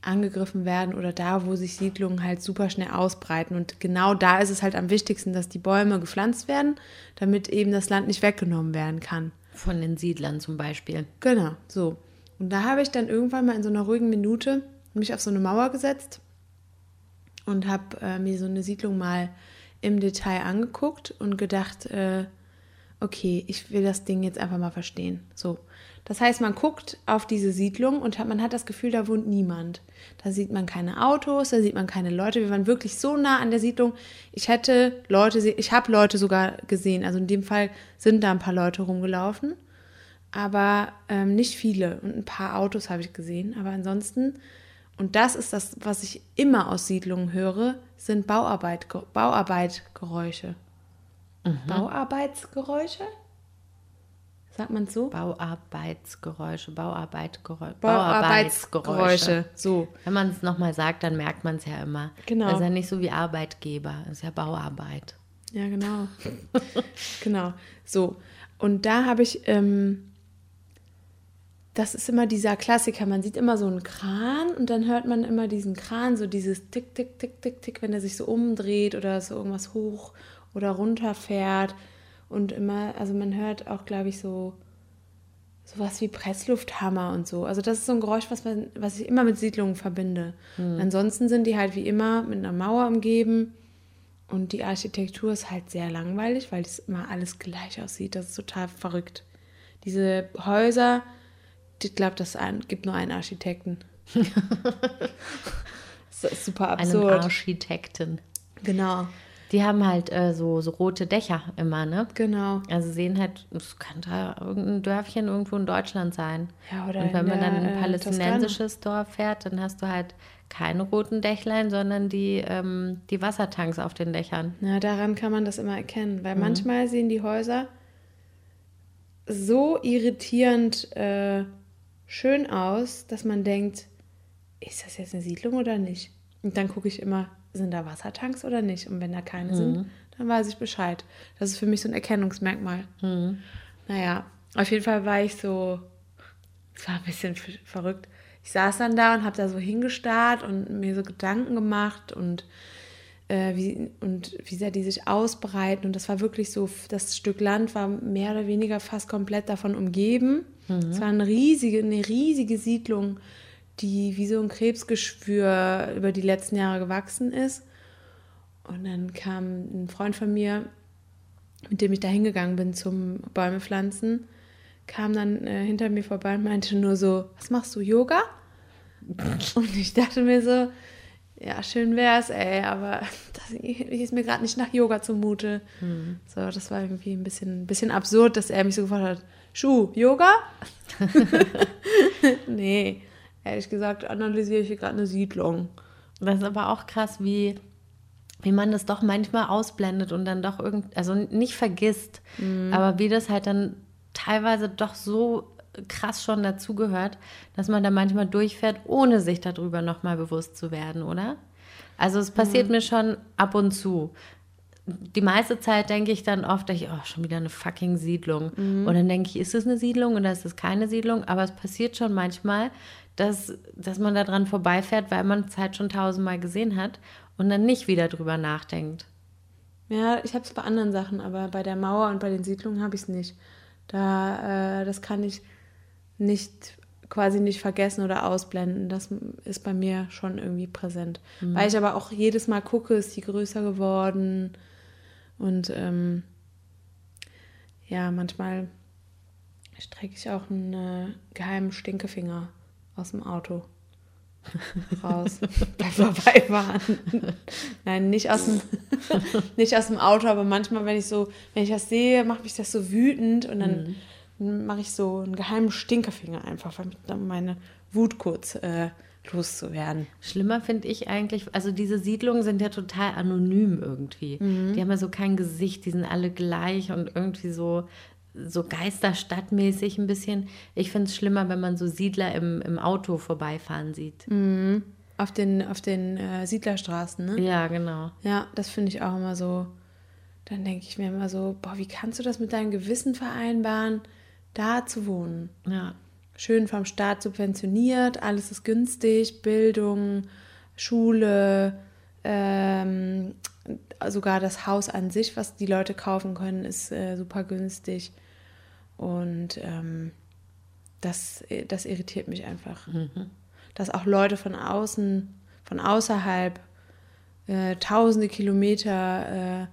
[SPEAKER 5] angegriffen werden oder da, wo sich Siedlungen halt super schnell ausbreiten. Und genau da ist es halt am wichtigsten, dass die Bäume gepflanzt werden, damit eben das Land nicht weggenommen werden kann.
[SPEAKER 4] Von den Siedlern zum Beispiel.
[SPEAKER 5] Genau, so. Und da habe ich dann irgendwann mal in so einer ruhigen Minute mich auf so eine Mauer gesetzt und habe äh, mir so eine Siedlung mal im Detail angeguckt und gedacht, äh, okay, ich will das Ding jetzt einfach mal verstehen. So. Das heißt, man guckt auf diese Siedlung und hat, man hat das Gefühl, da wohnt niemand. Da sieht man keine Autos, da sieht man keine Leute. Wir waren wirklich so nah an der Siedlung. Ich hätte Leute, ich habe Leute sogar gesehen. Also in dem Fall sind da ein paar Leute rumgelaufen, aber ähm, nicht viele. Und ein paar Autos habe ich gesehen. Aber ansonsten, und das ist das, was ich immer aus Siedlungen höre, sind Bauarbeit, Bauarbeitgeräusche. Bauarbeitsgeräusche? Sagt man so?
[SPEAKER 4] Bauarbeitsgeräusche, Bauarbeitgeräusche.
[SPEAKER 5] Bauarbeitsgeräusche. So.
[SPEAKER 4] Wenn man es nochmal sagt, dann merkt man es ja immer.
[SPEAKER 5] Genau.
[SPEAKER 4] Das ist ja nicht so wie Arbeitgeber, das ist ja Bauarbeit.
[SPEAKER 5] Ja, genau. [LAUGHS] genau. So. Und da habe ich, ähm, das ist immer dieser Klassiker. Man sieht immer so einen Kran und dann hört man immer diesen Kran, so dieses Tick, Tick, Tick, Tick, Tick, wenn er sich so umdreht oder so irgendwas hoch oder runter fährt. Und immer, also man hört auch, glaube ich, so sowas wie Presslufthammer und so. Also das ist so ein Geräusch, was, man, was ich immer mit Siedlungen verbinde. Ansonsten sind die halt wie immer mit einer Mauer umgeben. Und die Architektur ist halt sehr langweilig, weil es immer alles gleich aussieht. Das ist total verrückt. Diese Häuser, ich glaube, das gibt nur einen Architekten. [LAUGHS] das ist super
[SPEAKER 4] Einen
[SPEAKER 5] absurd.
[SPEAKER 4] Architekten.
[SPEAKER 5] Genau,
[SPEAKER 4] Die haben halt äh, so, so rote Dächer immer, ne?
[SPEAKER 5] genau.
[SPEAKER 4] Also sehen halt, es könnte irgendein Dörfchen irgendwo in Deutschland sein.
[SPEAKER 5] Ja, oder
[SPEAKER 4] Und wenn man dann in ein
[SPEAKER 5] äh,
[SPEAKER 4] palästinensisches Dorf fährt, dann hast du halt keine roten Dächlein, sondern die, ähm, die Wassertanks auf den Dächern.
[SPEAKER 5] Na, daran kann man das immer erkennen,
[SPEAKER 4] Mhm.
[SPEAKER 5] weil manchmal sehen die Häuser so irritierend äh, schön aus, dass man denkt, ist das jetzt eine Siedlung oder nicht? Und dann gucke ich immer, sind da Wassertanks oder nicht? Und wenn da keine sind, dann weiß ich Bescheid. Das ist für mich so ein Erkennungsmerkmal. Naja, auf jeden Fall war ich so, es war ein bisschen verrückt. Ich saß dann da und habe da so hingestarrt und mir so Gedanken gemacht und äh, wie, und wie sehr die sich ausbreiten. Und das war wirklich so, das Stück Land war mehr oder weniger fast komplett davon umgeben. Es war eine riesige, eine riesige Siedlung, die wie so ein Krebsgeschwür über die letzten Jahre gewachsen ist. Und dann kam ein Freund von mir, mit dem ich da hingegangen bin zum Bäume pflanzen, kam dann äh, hinter mir vorbei und meinte nur so, was machst du, Yoga? [LAUGHS] Und ich dachte mir so, ja, schön wär's, ey, aber [LAUGHS] das ist mir gerade nicht nach Yoga zumute. So, das war irgendwie ein bisschen, ein bisschen absurd, dass er mich so gefragt hat, Schuh, Yoga? [LAUGHS] nee, ehrlich gesagt analysiere ich hier gerade eine Siedlung.
[SPEAKER 4] Das ist aber auch krass, wie, wie man das doch manchmal ausblendet und dann doch irgend, also nicht vergisst, aber wie das halt dann teilweise doch so krass schon dazugehört, dass man da manchmal durchfährt, ohne sich darüber nochmal bewusst zu werden, oder? Also es passiert mir schon ab und zu. Die meiste Zeit denke ich dann oft, ich, oh, schon wieder eine fucking Siedlung. Und dann denke ich, ist es eine Siedlung oder ist es keine Siedlung? Aber es passiert schon manchmal, dass, dass man da dran vorbeifährt, weil man es halt schon tausendmal gesehen hat und dann nicht wieder drüber nachdenkt.
[SPEAKER 5] Ja, ich habe es bei anderen Sachen, aber bei der Mauer und bei den Siedlungen habe ich es nicht. Da, äh, das kann ich nicht quasi nicht vergessen oder ausblenden. Das ist bei mir schon irgendwie präsent. Weil ich aber auch jedes Mal gucke, ist die größer geworden und ähm, ja, manchmal strecke ich auch einen äh, geheimen Stinkefinger aus dem Auto raus [LAUGHS] beim Vorbeifahren. Nein, nicht aus dem, [LAUGHS] nicht aus dem Auto, aber manchmal, wenn ich so, wenn ich das sehe, macht mich das so wütend und dann mache ich so einen geheimen Stinkefinger einfach, dann meine Wut kurz äh, loszuwerden.
[SPEAKER 4] Schlimmer finde ich eigentlich, also diese Siedlungen sind ja total anonym irgendwie. Die haben ja so kein Gesicht, die sind alle gleich und irgendwie so, so geisterstadtmäßig ein bisschen. Ich finde es schlimmer, wenn man so Siedler im, im Auto vorbeifahren sieht.
[SPEAKER 5] Auf den, auf den äh, Siedlerstraßen, ne?
[SPEAKER 4] Ja, genau.
[SPEAKER 5] Ja, das finde ich auch immer so. Dann denke ich mir immer so, boah, wie kannst du das mit deinem Gewissen vereinbaren, da zu wohnen?
[SPEAKER 4] Ja.
[SPEAKER 5] Schön vom Staat subventioniert, alles ist günstig, Bildung, Schule, ähm, sogar das Haus an sich, was die Leute kaufen können, ist äh, super günstig. Und ähm, das, das irritiert mich einfach. Dass auch Leute von außen, von außerhalb, äh, tausende Kilometer äh,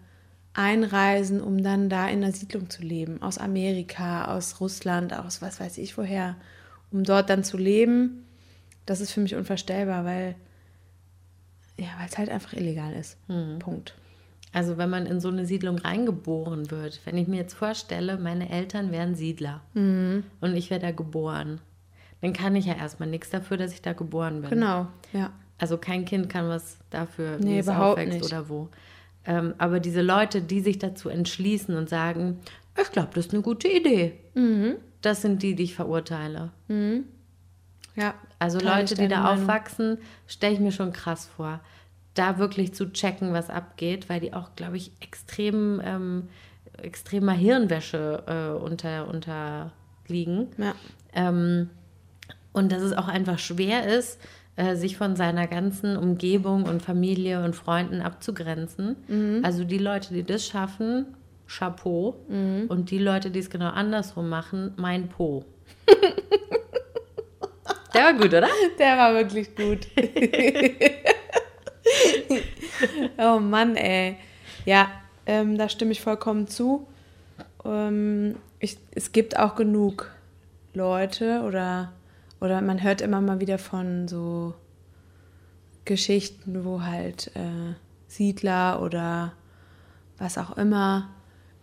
[SPEAKER 5] einreisen, um dann da in der Siedlung zu leben. Aus Amerika, aus Russland, aus was weiß ich woher, um dort dann zu leben. Das ist für mich unvorstellbar, weil ja, weil es halt einfach illegal ist. Punkt.
[SPEAKER 4] Also wenn man in so eine Siedlung reingeboren wird, wenn ich mir jetzt vorstelle, meine Eltern wären Siedler und ich wäre da geboren, dann kann ich ja erstmal nichts dafür, dass ich da geboren bin.
[SPEAKER 5] Genau, ja.
[SPEAKER 4] Also kein Kind kann was dafür,
[SPEAKER 5] Nee,
[SPEAKER 4] wie es
[SPEAKER 5] überhaupt
[SPEAKER 4] aufwächst
[SPEAKER 5] nicht.
[SPEAKER 4] oder wo. Ähm, aber diese Leute, die sich dazu entschließen und sagen, ich glaube, das ist eine gute Idee,
[SPEAKER 5] Mhm.
[SPEAKER 4] das sind die, die ich verurteile.
[SPEAKER 5] Ja.
[SPEAKER 4] Also Leute, die da
[SPEAKER 5] Meinung.
[SPEAKER 4] aufwachsen, stelle ich mir schon krass vor. Da wirklich zu checken, was abgeht, weil die auch, glaube ich, extrem, ähm, extremer Hirnwäsche äh, unter, unterliegen.
[SPEAKER 5] Ja.
[SPEAKER 4] Ähm, und dass es auch einfach schwer ist, äh, sich von seiner ganzen Umgebung und Familie und Freunden abzugrenzen. Also die Leute, die das schaffen, Chapeau. Und die Leute, die es genau andersrum machen, mein Po. [LAUGHS] Der war gut, oder?
[SPEAKER 5] Der war wirklich gut. [LAUGHS] [LAUGHS] oh Mann, ey. Ja, ähm, da stimme ich vollkommen zu. Ähm, ich, es gibt auch genug Leute oder, oder man hört immer mal wieder von so Geschichten, wo halt äh, Siedler oder was auch immer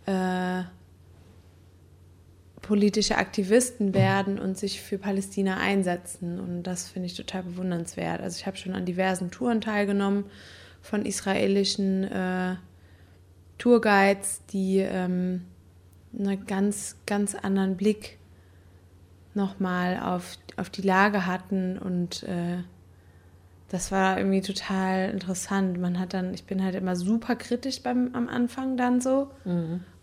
[SPEAKER 5] äh, politische Aktivisten werden und sich für Palästina einsetzen. Und das finde ich total bewundernswert. Also ich habe schon an diversen Touren teilgenommen von israelischen äh, Tourguides, die ähm, einen ganz, ganz anderen Blick nochmal auf, auf die Lage hatten und äh, Das war irgendwie total interessant. Man hat dann, ich bin halt immer super kritisch beim, am Anfang dann so.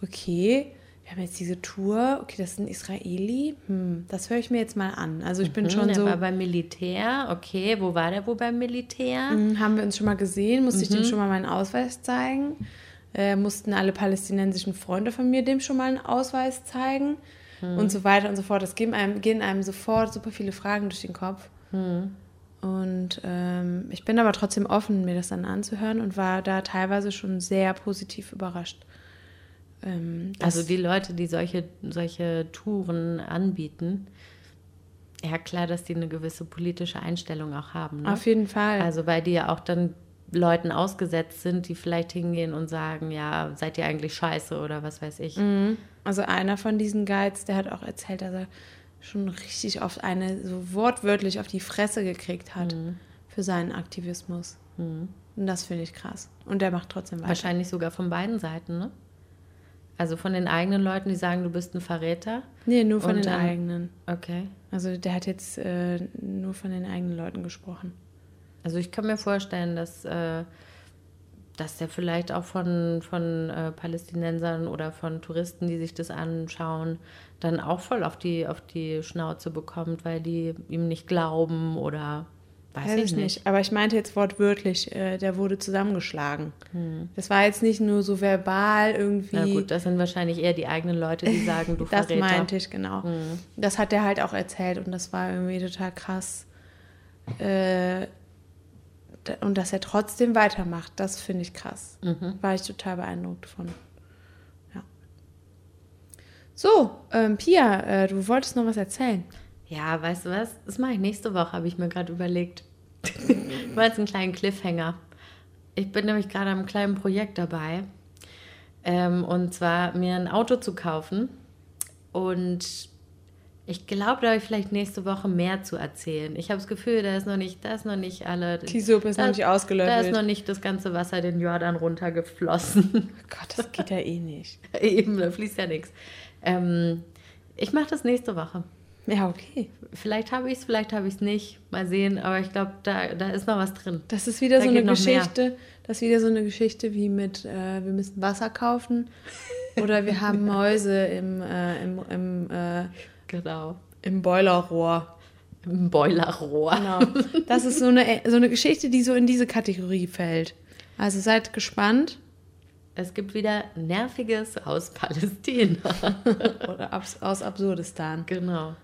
[SPEAKER 5] Okay, wir haben jetzt diese Tour. Okay, das ist ein Israeli. Hm, das höre ich mir jetzt mal an. Also ich bin
[SPEAKER 4] Hm,
[SPEAKER 5] schon
[SPEAKER 4] der
[SPEAKER 5] so.
[SPEAKER 4] war beim Militär. Okay, wo war der wohl beim Militär?
[SPEAKER 5] Hm, Haben wir uns schon mal gesehen, musste ich
[SPEAKER 4] Mhm.
[SPEAKER 5] dem schon mal meinen Ausweis zeigen. Äh, mussten alle palästinensischen Freunde von mir dem schon mal einen Ausweis zeigen
[SPEAKER 4] Mhm.
[SPEAKER 5] und so weiter und so fort. Es gehen einem, gehen einem sofort super viele Fragen durch den Kopf.
[SPEAKER 4] Mhm.
[SPEAKER 5] Und ähm, ich bin aber trotzdem offen, mir das dann anzuhören und war da teilweise schon sehr positiv überrascht. Ähm,
[SPEAKER 4] Also die Leute, die solche, solche Touren anbieten, ja klar, dass die eine gewisse politische Einstellung auch haben. Ne?
[SPEAKER 5] auf jeden Fall.
[SPEAKER 4] Also weil die ja auch dann Leuten ausgesetzt sind, die vielleicht hingehen und sagen, ja, seid ihr eigentlich scheiße oder was weiß ich.
[SPEAKER 5] Mhm. Also einer von diesen Guides, der hat auch erzählt, dass er schon richtig oft eine so wortwörtlich auf die Fresse gekriegt hat für seinen Aktivismus. Und das finde ich krass. Und der macht trotzdem weiter.
[SPEAKER 4] Wahrscheinlich sogar von beiden Seiten, ne? Also von den eigenen Leuten, die sagen, du bist ein Verräter.
[SPEAKER 5] Nee, nur von
[SPEAKER 4] Und
[SPEAKER 5] den eigenen.
[SPEAKER 4] Okay.
[SPEAKER 5] Also der hat jetzt äh, nur von den eigenen Leuten gesprochen.
[SPEAKER 4] Also ich kann mir vorstellen, dass, äh, dass der vielleicht auch von, von äh, Palästinensern oder von Touristen, die sich das anschauen, dann auch voll auf die, auf die Schnauze bekommt, weil die ihm nicht glauben oder weiß, ich nicht.
[SPEAKER 5] Aber ich meinte jetzt wortwörtlich, äh, der wurde zusammengeschlagen. Das war jetzt nicht nur so verbal irgendwie.
[SPEAKER 4] Na gut, das sind wahrscheinlich eher die eigenen Leute, die sagen, du [LAUGHS]
[SPEAKER 5] Das
[SPEAKER 4] Verräter.
[SPEAKER 5] meinte ich, genau. Das hat er halt auch erzählt und das war irgendwie total krass. Äh, und dass er trotzdem weitermacht, das finde ich krass. War ich total beeindruckt von. Ja. So, ähm, Pia, äh, du wolltest noch was erzählen.
[SPEAKER 4] Ja, weißt du was? Das mache ich nächste Woche, habe ich mir gerade überlegt. [LAUGHS] Mal jetzt einen kleinen Cliffhanger. Ich bin nämlich gerade am kleinen Projekt dabei. Ähm, und zwar mir ein Auto zu kaufen. Und ich glaube, da habe ich vielleicht nächste Woche mehr zu erzählen. Ich habe das Gefühl, da ist noch nicht, da ist noch nicht alle.
[SPEAKER 5] Die Suppe ist
[SPEAKER 4] da,
[SPEAKER 5] noch nicht
[SPEAKER 4] Da
[SPEAKER 5] ausgelöffelt.
[SPEAKER 4] ist noch nicht das ganze Wasser den Jordan runtergeflossen.
[SPEAKER 5] Gott, das geht ja eh nicht. [LAUGHS]
[SPEAKER 4] Eben, da fließt ja nichts. Ähm, ich mache das nächste Woche.
[SPEAKER 5] Ja, okay.
[SPEAKER 4] Vielleicht habe ich es, vielleicht habe ich es nicht. Mal sehen, aber ich glaube, da, da ist noch was drin.
[SPEAKER 5] Das ist wieder
[SPEAKER 4] Da
[SPEAKER 5] so eine
[SPEAKER 4] noch mehr.
[SPEAKER 5] Geschichte. Das ist wieder so eine Geschichte wie mit, äh, wir müssen Wasser kaufen [LAUGHS] oder wir haben Mäuse im, äh, im, im, äh,
[SPEAKER 4] Genau.
[SPEAKER 5] im Boilerrohr.
[SPEAKER 4] Im Boilerrohr.
[SPEAKER 5] Genau. Das ist so eine, so eine Geschichte, die so in diese Kategorie fällt. Also seid gespannt.
[SPEAKER 4] Es gibt wieder Nerviges aus Palästina. [LAUGHS]
[SPEAKER 5] Oder aus Absurdistan.
[SPEAKER 4] genau.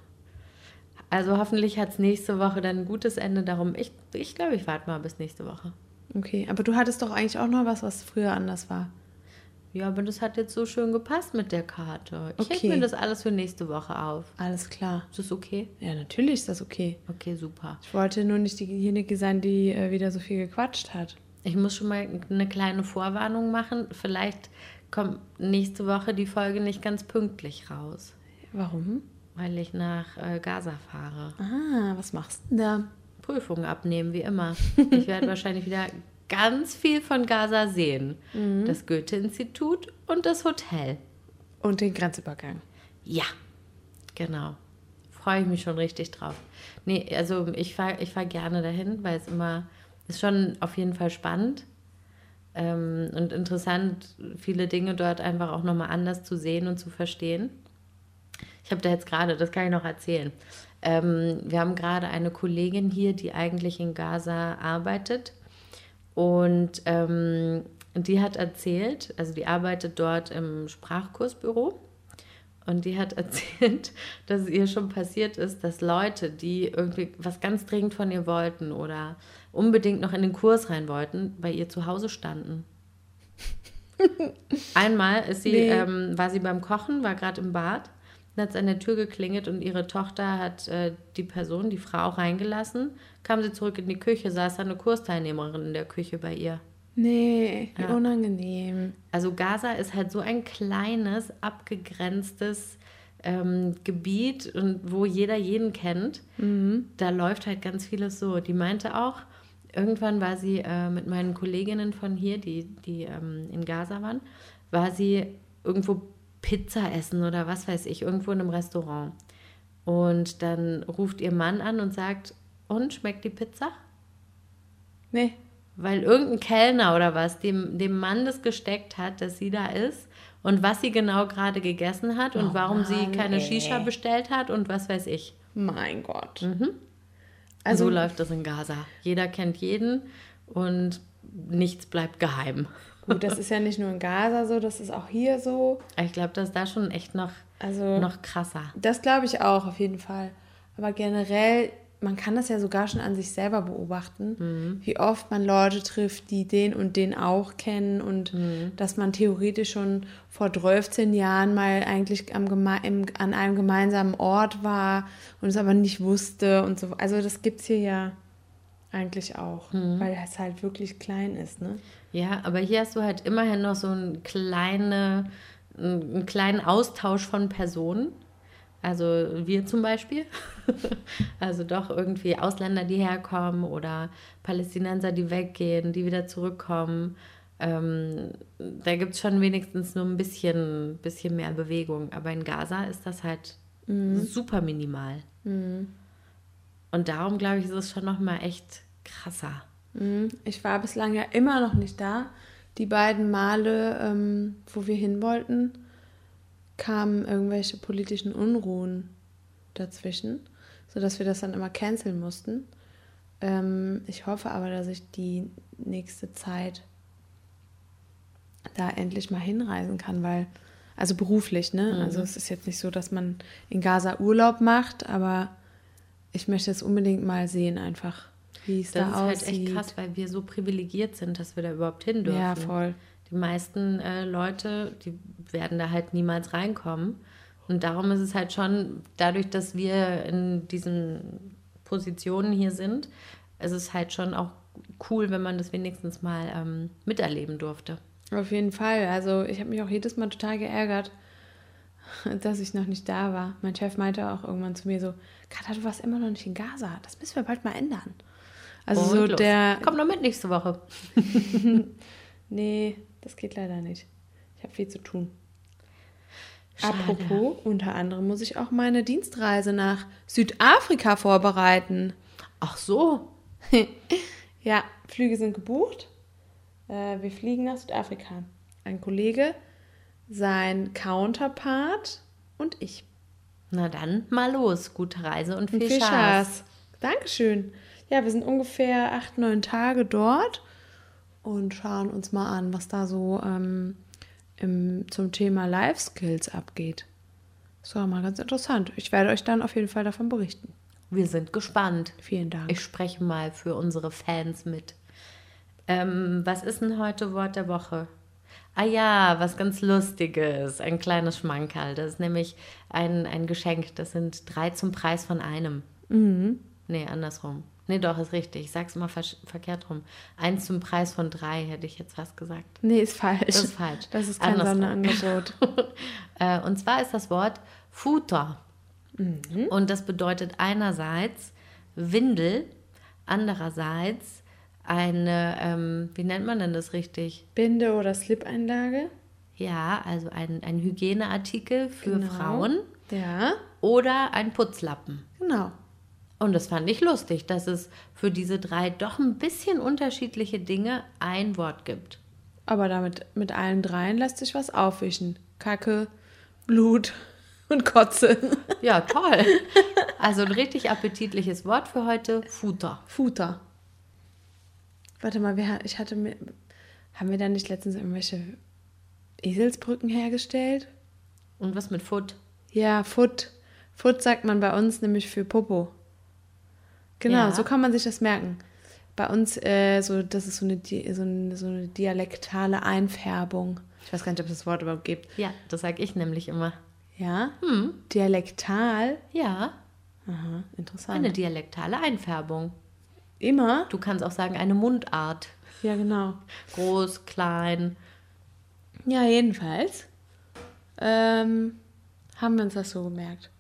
[SPEAKER 4] Also hoffentlich hat es nächste Woche dann ein gutes Ende. Darum, ich, ich glaube, ich warte mal bis nächste Woche.
[SPEAKER 5] Okay, aber du hattest doch eigentlich auch noch was, was früher anders war.
[SPEAKER 4] Ja, aber das hat jetzt so schön gepasst mit der Karte. Ich
[SPEAKER 5] Okay.
[SPEAKER 4] hebe mir das alles für nächste Woche auf.
[SPEAKER 5] Alles klar.
[SPEAKER 4] Ist das okay?
[SPEAKER 5] Ja, natürlich ist das okay.
[SPEAKER 4] Okay, super.
[SPEAKER 5] Ich wollte nur nicht diejenige sein, die äh, wieder so viel gequatscht hat.
[SPEAKER 4] Ich muss schon mal eine kleine Vorwarnung machen. Vielleicht kommt nächste Woche die Folge nicht ganz pünktlich raus,
[SPEAKER 5] Warum?
[SPEAKER 4] Weil ich nach äh, Gaza fahre.
[SPEAKER 5] Ah, was machst du da?
[SPEAKER 4] Prüfungen abnehmen, wie immer. [LAUGHS] Ich werde wahrscheinlich wieder ganz viel von Gaza sehen. Das Goethe-Institut und das Hotel.
[SPEAKER 5] Und den Grenzübergang.
[SPEAKER 4] Ja, genau. Freue ich mich schon richtig drauf. Nee, also ich fahre ich fahr gerne dahin, weil es immer ist schon auf jeden Fall spannend ähm, und interessant, viele Dinge dort einfach auch nochmal anders zu sehen und zu verstehen. Ich habe da jetzt gerade, das kann ich noch erzählen. Ähm, wir haben gerade eine Kollegin hier, die eigentlich in Gaza arbeitet. Und ähm, die hat erzählt, also die arbeitet dort im Sprachkursbüro. Und die hat [LAUGHS] erzählt, dass es ihr schon passiert ist, dass Leute, die irgendwie was ganz dringend von ihr wollten oder unbedingt noch in den Kurs rein wollten, bei ihr zu Hause standen. [LAUGHS] Einmal ist sie,
[SPEAKER 5] Nee.
[SPEAKER 4] ähm, war sie beim Kochen, war gerade im Bad, dann hat es an der Tür geklingelt und ihre Tochter hat äh, die Person, die Frau, reingelassen. Kam sie zurück in die Küche, saß da eine Kursteilnehmerin in der Küche bei ihr.
[SPEAKER 5] Nee, wie
[SPEAKER 4] Ja.
[SPEAKER 5] unangenehm.
[SPEAKER 4] Also Gaza ist halt so ein kleines, abgegrenztes ähm, Gebiet und wo jeder jeden kennt. Da läuft halt ganz vieles so. Die meinte auch, irgendwann war sie äh, mit meinen Kolleginnen von hier, die, die ähm, in Gaza waren, war sie irgendwo Pizza essen oder was weiß ich, irgendwo in einem Restaurant. Und dann ruft ihr Mann an und sagt, und schmeckt die Pizza?
[SPEAKER 5] Nee.
[SPEAKER 4] Weil irgendein Kellner oder was dem, dem Mann das gesteckt hat, dass sie da ist und was sie genau gerade gegessen hat und
[SPEAKER 5] Oh
[SPEAKER 4] warum sie
[SPEAKER 5] Mann,
[SPEAKER 4] keine
[SPEAKER 5] ey.
[SPEAKER 4] Shisha bestellt hat und was weiß ich.
[SPEAKER 5] Mein Gott.
[SPEAKER 4] Also
[SPEAKER 5] Also,
[SPEAKER 4] so läuft das in Gaza. Jeder kennt jeden und nichts bleibt geheim.
[SPEAKER 5] Gut, das ist ja nicht nur in Gaza so, das ist auch hier so.
[SPEAKER 4] Ich glaube, das ist da schon echt noch,
[SPEAKER 5] Also,
[SPEAKER 4] noch krasser.
[SPEAKER 5] das glaube ich auch auf jeden Fall. Aber generell, man kann das ja sogar schon an sich selber beobachten, wie oft man Leute trifft, die den und den auch kennen und dass man theoretisch schon vor 13 Jahren mal eigentlich am geme im, an einem gemeinsamen Ort war und es aber nicht wusste und so. Also das gibt es hier ja eigentlich auch, weil es halt wirklich klein ist, ne?
[SPEAKER 4] Ja, aber hier hast du halt immerhin noch so einen, kleine, einen kleinen Austausch von Personen. Also wir zum Beispiel. [LAUGHS] Also doch irgendwie Ausländer, die herkommen oder Palästinenser, die weggehen, die wieder zurückkommen. Ähm, da gibt es schon wenigstens nur ein bisschen, bisschen mehr Bewegung. Aber in Gaza ist das halt super minimal. Und darum, glaube ich, ist es schon nochmal echt krasser.
[SPEAKER 5] Mhm. Ich war bislang ja immer noch nicht da. Die beiden Male, ähm, wo wir hin wollten, kamen irgendwelche politischen Unruhen dazwischen, sodass wir das dann immer canceln mussten. Ähm, ich hoffe aber, dass ich die nächste Zeit da endlich mal hinreisen kann, weil, also beruflich, ne? Also es ist jetzt nicht so, dass man in Gaza Urlaub macht, aber ich möchte es unbedingt mal sehen, einfach, wie es
[SPEAKER 4] Das
[SPEAKER 5] da
[SPEAKER 4] ist halt
[SPEAKER 5] aussieht.
[SPEAKER 4] echt krass, weil wir so privilegiert sind, dass wir da überhaupt hin dürfen.
[SPEAKER 5] Ja, voll.
[SPEAKER 4] Die meisten äh, Leute, die werden da halt niemals reinkommen. Und darum ist es halt schon, dadurch, dass wir in diesen Positionen hier sind, ist es halt schon auch cool, wenn man das wenigstens mal ähm, miterleben durfte.
[SPEAKER 5] Auf jeden Fall. Also ich habe mich auch jedes Mal total geärgert, [LAUGHS] dass ich noch nicht da war. Mein Chef meinte auch irgendwann zu mir so, Katha, du warst immer noch nicht in Gaza. Das müssen wir bald mal ändern. Also
[SPEAKER 4] Und
[SPEAKER 5] so
[SPEAKER 4] los.
[SPEAKER 5] der...
[SPEAKER 4] Komm noch mit nächste Woche. [LAUGHS]
[SPEAKER 5] Nee, das geht leider nicht. Ich habe viel zu tun.
[SPEAKER 4] Schade.
[SPEAKER 5] Apropos, unter anderem muss ich auch meine Dienstreise nach Südafrika vorbereiten.
[SPEAKER 4] Ach so. [LAUGHS]
[SPEAKER 5] Ja, Flüge sind gebucht. Äh, wir fliegen nach Südafrika. Ein Kollege, sein Counterpart und ich.
[SPEAKER 4] Na dann, mal los. Gute Reise und viel,
[SPEAKER 5] Viel
[SPEAKER 4] Spaß.
[SPEAKER 5] Spaß. Dankeschön. Ja, wir sind ungefähr acht, neun Tage dort und schauen uns mal an, was da so ähm, im, zum Thema Life Skills abgeht. Das war mal ganz interessant. Ich werde euch dann auf jeden Fall davon berichten.
[SPEAKER 4] Wir sind gespannt.
[SPEAKER 5] Vielen Dank.
[SPEAKER 4] Ich spreche mal für unsere Fans mit. Ähm, was ist denn heute Wort der Woche? Ah ja, was ganz Lustiges, ein kleines Schmankerl. Das ist nämlich ein, ein Geschenk. Das sind drei zum Preis von einem.
[SPEAKER 5] Mhm.
[SPEAKER 4] Nee, andersrum. Nee, doch, ist richtig. Ich sag's immer ver verkehrt rum. Eins zum Preis von drei, hätte ich jetzt fast gesagt.
[SPEAKER 5] nee, ist falsch.
[SPEAKER 4] Das ist falsch.
[SPEAKER 5] Das ist kein. Sonderangebot. [LAUGHS]
[SPEAKER 4] Äh, und zwar ist das Wort Futter.
[SPEAKER 5] Mhm.
[SPEAKER 4] Und das bedeutet einerseits Windel, andererseits eine, ähm, wie nennt man denn das richtig?
[SPEAKER 5] Binde- oder Slip-Einlage.
[SPEAKER 4] Ja, also ein, ein Hygieneartikel für
[SPEAKER 5] Genau.
[SPEAKER 4] Frauen
[SPEAKER 5] Ja,
[SPEAKER 4] oder ein Putzlappen.
[SPEAKER 5] genau.
[SPEAKER 4] Und das fand ich lustig, dass es für diese drei doch ein bisschen unterschiedliche Dinge ein Wort gibt.
[SPEAKER 5] Aber damit mit allen dreien lässt sich was aufwischen. Kacke, Blut [LAUGHS] und Kotze.
[SPEAKER 4] Ja, toll. Also ein richtig appetitliches Wort für heute, Futter.
[SPEAKER 5] Futter. Warte mal, wer, ich hatte mir. Haben wir da nicht letztens irgendwelche Eselsbrücken hergestellt?
[SPEAKER 4] Und was mit Foot?
[SPEAKER 5] Ja, Foot. Foot sagt man bei uns nämlich für Popo. Genau,
[SPEAKER 4] Ja.
[SPEAKER 5] so kann man sich das merken. Bei uns, äh, so, das ist so eine, so, eine, so eine dialektale Einfärbung. Ich weiß gar nicht, ob es das Wort überhaupt gibt.
[SPEAKER 4] Ja, das sage ich nämlich immer.
[SPEAKER 5] Ja?
[SPEAKER 4] Hm,
[SPEAKER 5] Dialektal?
[SPEAKER 4] ja,
[SPEAKER 5] Aha, interessant.
[SPEAKER 4] eine dialektale Einfärbung.
[SPEAKER 5] Immer?
[SPEAKER 4] Du kannst auch sagen, eine Mundart.
[SPEAKER 5] Ja, genau.
[SPEAKER 4] Groß, klein.
[SPEAKER 5] Ja, jedenfalls ähm, haben wir uns das so gemerkt.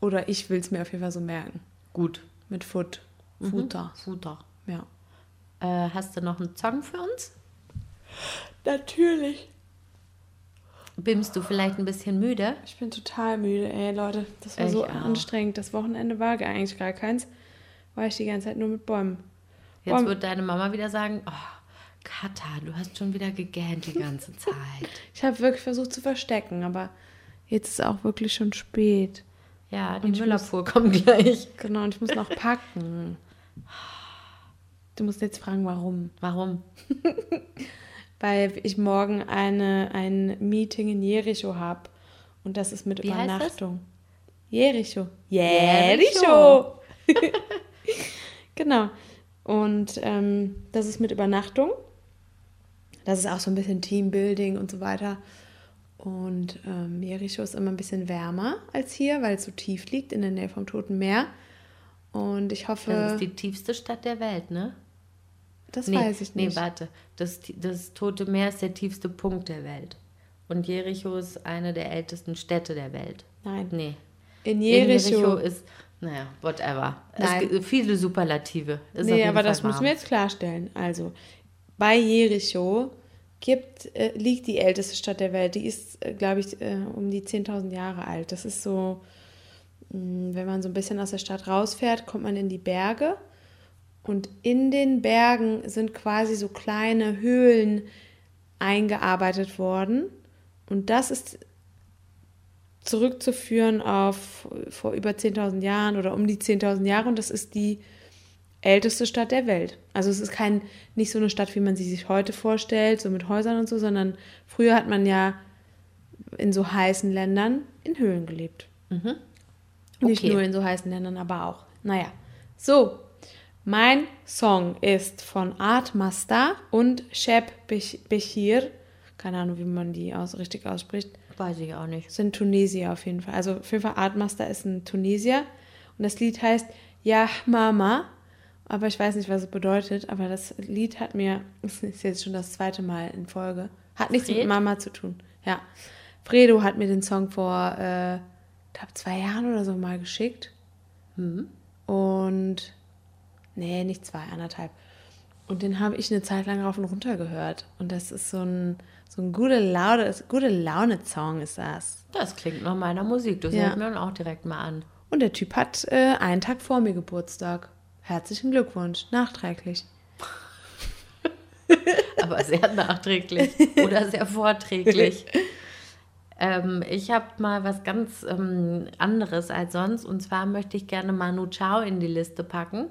[SPEAKER 5] Oder ich will es mir auf jeden Fall so merken.
[SPEAKER 4] Gut.
[SPEAKER 5] Mit Foot.
[SPEAKER 4] Mhm.
[SPEAKER 5] Futter.
[SPEAKER 4] Futter.
[SPEAKER 5] Ja.
[SPEAKER 4] Äh, hast du noch einen Song für uns?
[SPEAKER 5] Natürlich.
[SPEAKER 4] Bimst du vielleicht ein bisschen müde?
[SPEAKER 5] Ich bin total müde, ey, Leute. Das war
[SPEAKER 4] Ich
[SPEAKER 5] so
[SPEAKER 4] auch.
[SPEAKER 5] anstrengend. Das Wochenende war eigentlich gar keins. War ich die ganze Zeit nur mit Bäumen
[SPEAKER 4] Jetzt
[SPEAKER 5] Boah.
[SPEAKER 4] wird deine Mama wieder sagen, oh, Katha, du hast schon wieder gegähnt die ganze [LAUGHS] Zeit.
[SPEAKER 5] Ich habe wirklich versucht zu verstecken, aber jetzt ist auch wirklich schon spät.
[SPEAKER 4] Ja, die Müllabfuhr [LAUGHS] kommt gleich.
[SPEAKER 5] Genau, und ich muss noch packen. Du musst jetzt fragen, warum.
[SPEAKER 4] Warum? [LAUGHS]
[SPEAKER 5] Weil ich morgen eine, ein Meeting in Jericho habe. Und das ist mit
[SPEAKER 4] Wie?
[SPEAKER 5] Übernachtung. Jericho.
[SPEAKER 4] Jericho.
[SPEAKER 5] Jericho. [LAUGHS] genau. Und ähm, das ist mit Übernachtung. Das ist auch so ein bisschen Teambuilding und so weiter. Und ähm, Jericho ist immer ein bisschen wärmer als hier, weil es so tief liegt in der Nähe vom Toten Meer. Und ich hoffe,
[SPEAKER 4] Das ist die tiefste Stadt der Welt, ne?
[SPEAKER 5] das
[SPEAKER 4] nee,
[SPEAKER 5] weiß ich nicht.
[SPEAKER 4] Nee, warte. Das, das Tote Meer ist der tiefste Punkt der Welt. Und Jericho ist eine der ältesten Städte der Welt.
[SPEAKER 5] Nein.
[SPEAKER 4] Nee.
[SPEAKER 5] In
[SPEAKER 4] Jericho,
[SPEAKER 5] Jericho.
[SPEAKER 4] ist, naja, whatever.
[SPEAKER 5] Nein.
[SPEAKER 4] Es gibt viele Superlative. Ist
[SPEAKER 5] nee, aber
[SPEAKER 4] Fall
[SPEAKER 5] das müssen
[SPEAKER 4] warm.
[SPEAKER 5] wir jetzt klarstellen. Also, bei Jericho gibt, äh, liegt die älteste Stadt der Welt. Die ist, äh, glaube ich, äh, um die 10.000 Jahre alt. Das ist so, mh, wenn man so ein bisschen aus der Stadt rausfährt, kommt man in die Berge. Und in den Bergen sind quasi so kleine Höhlen eingearbeitet worden. Und das ist zurückzuführen auf vor über 10.000 Jahren oder um die 10.000 Jahre. Und das ist die älteste Stadt der Welt. Also es ist kein nicht so eine Stadt, wie man sie sich heute vorstellt, so mit Häusern und so, sondern früher hat man ja in so heißen Ländern in Höhlen gelebt. Nicht
[SPEAKER 4] Okay.
[SPEAKER 5] nur in so heißen Ländern, aber auch. Naja, so. Mein Song ist von Art Master und Shep Bech- Bechir. Keine Ahnung, wie man die aus, richtig ausspricht.
[SPEAKER 4] Weiß ich auch nicht.
[SPEAKER 5] sind Tunesier auf jeden Fall. Also auf jeden Fall Artmaster ist ein Tunesier. Und das Lied heißt Ja Mama. Aber ich weiß nicht, was es bedeutet. Aber das Lied hat mir, [LAUGHS] das ist jetzt schon das zweite Mal in Folge, hat nichts
[SPEAKER 4] Fred?
[SPEAKER 5] mit Mama zu tun. Ja. Fredo hat mir den Song vor, äh, ich glaube, zwei Jahren oder so mal geschickt. Und, nee, nicht zwei, anderthalb. Und den habe ich eine Zeit lang rauf und runter gehört. Und das ist so ein, so ein gute Laune, gute Laune-Song ist das.
[SPEAKER 4] Das klingt nach meiner Musik. Das
[SPEAKER 5] Ja.
[SPEAKER 4] hört mir dann auch direkt mal an.
[SPEAKER 5] Und der Typ hat äh, einen Tag vor mir Geburtstag. Herzlichen Glückwunsch, nachträglich. [LAUGHS]
[SPEAKER 4] Aber sehr nachträglich oder sehr vorträglich. ähm, ich habe mal was ganz ähm, anderes als sonst. Und zwar möchte ich gerne Manu Chao in die Liste packen.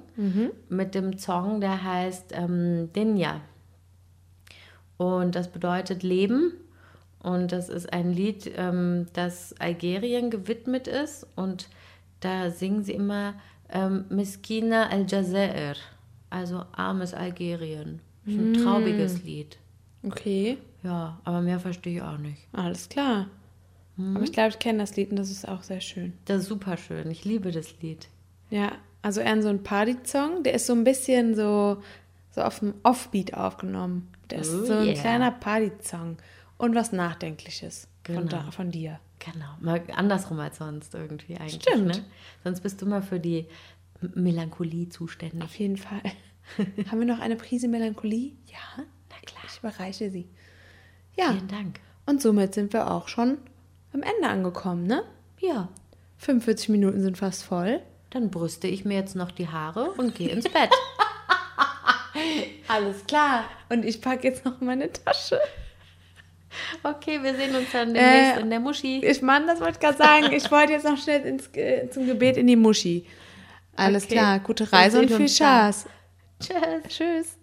[SPEAKER 4] Mit dem Song, der heißt ähm, Dinja. Und das bedeutet Leben. Und das ist ein Lied, ähm, das Algerien gewidmet ist. Und da singen sie immer ähm, Miskina al-Jazair, also armes Algerien. Ist ein traubiges Lied.
[SPEAKER 5] Okay,
[SPEAKER 4] Ja, aber mehr verstehe ich auch nicht.
[SPEAKER 5] alles klar. Aber ich glaube, ich kenne das Lied und das ist auch sehr schön.
[SPEAKER 4] Das ist super schön. Ich liebe das Lied.
[SPEAKER 5] Ja, also eher so ein Party-Song. Der ist so ein bisschen so, so auf dem Offbeat aufgenommen. Der ist
[SPEAKER 4] Oh
[SPEAKER 5] so ein
[SPEAKER 4] yeah.
[SPEAKER 5] kleiner Party-Song. Und was Nachdenkliches von,
[SPEAKER 4] Genau.
[SPEAKER 5] da, von dir.
[SPEAKER 4] Genau, mal andersrum als sonst irgendwie eigentlich.
[SPEAKER 5] Stimmt.
[SPEAKER 4] Ne? Sonst bist du mal für die Melancholie zuständig.
[SPEAKER 5] Auf jeden Fall. [LAUGHS] Haben wir noch eine Prise Melancholie? Ja, na klar. Ich überreiche sie. Ja,
[SPEAKER 4] Vielen Dank.
[SPEAKER 5] und somit sind wir auch schon am Ende angekommen, ne?
[SPEAKER 4] Ja,
[SPEAKER 5] 45 Minuten sind fast voll.
[SPEAKER 4] dann brüste ich mir jetzt noch die Haare und gehe ins [LAUGHS] Bett.
[SPEAKER 5] Alles klar. Und ich packe jetzt noch meine Tasche.
[SPEAKER 4] Okay, wir sehen uns dann demnächst
[SPEAKER 5] Äh,
[SPEAKER 4] in der Muschi.
[SPEAKER 5] Ich, Mann, das wollte ich gerade sagen. Ich wollte jetzt noch schnell ins, äh, zum Gebet in die Muschi. Alles
[SPEAKER 4] Okay.
[SPEAKER 5] klar. Gute Reise und viel. Spaß.
[SPEAKER 4] Tschüss.
[SPEAKER 5] Tschüss.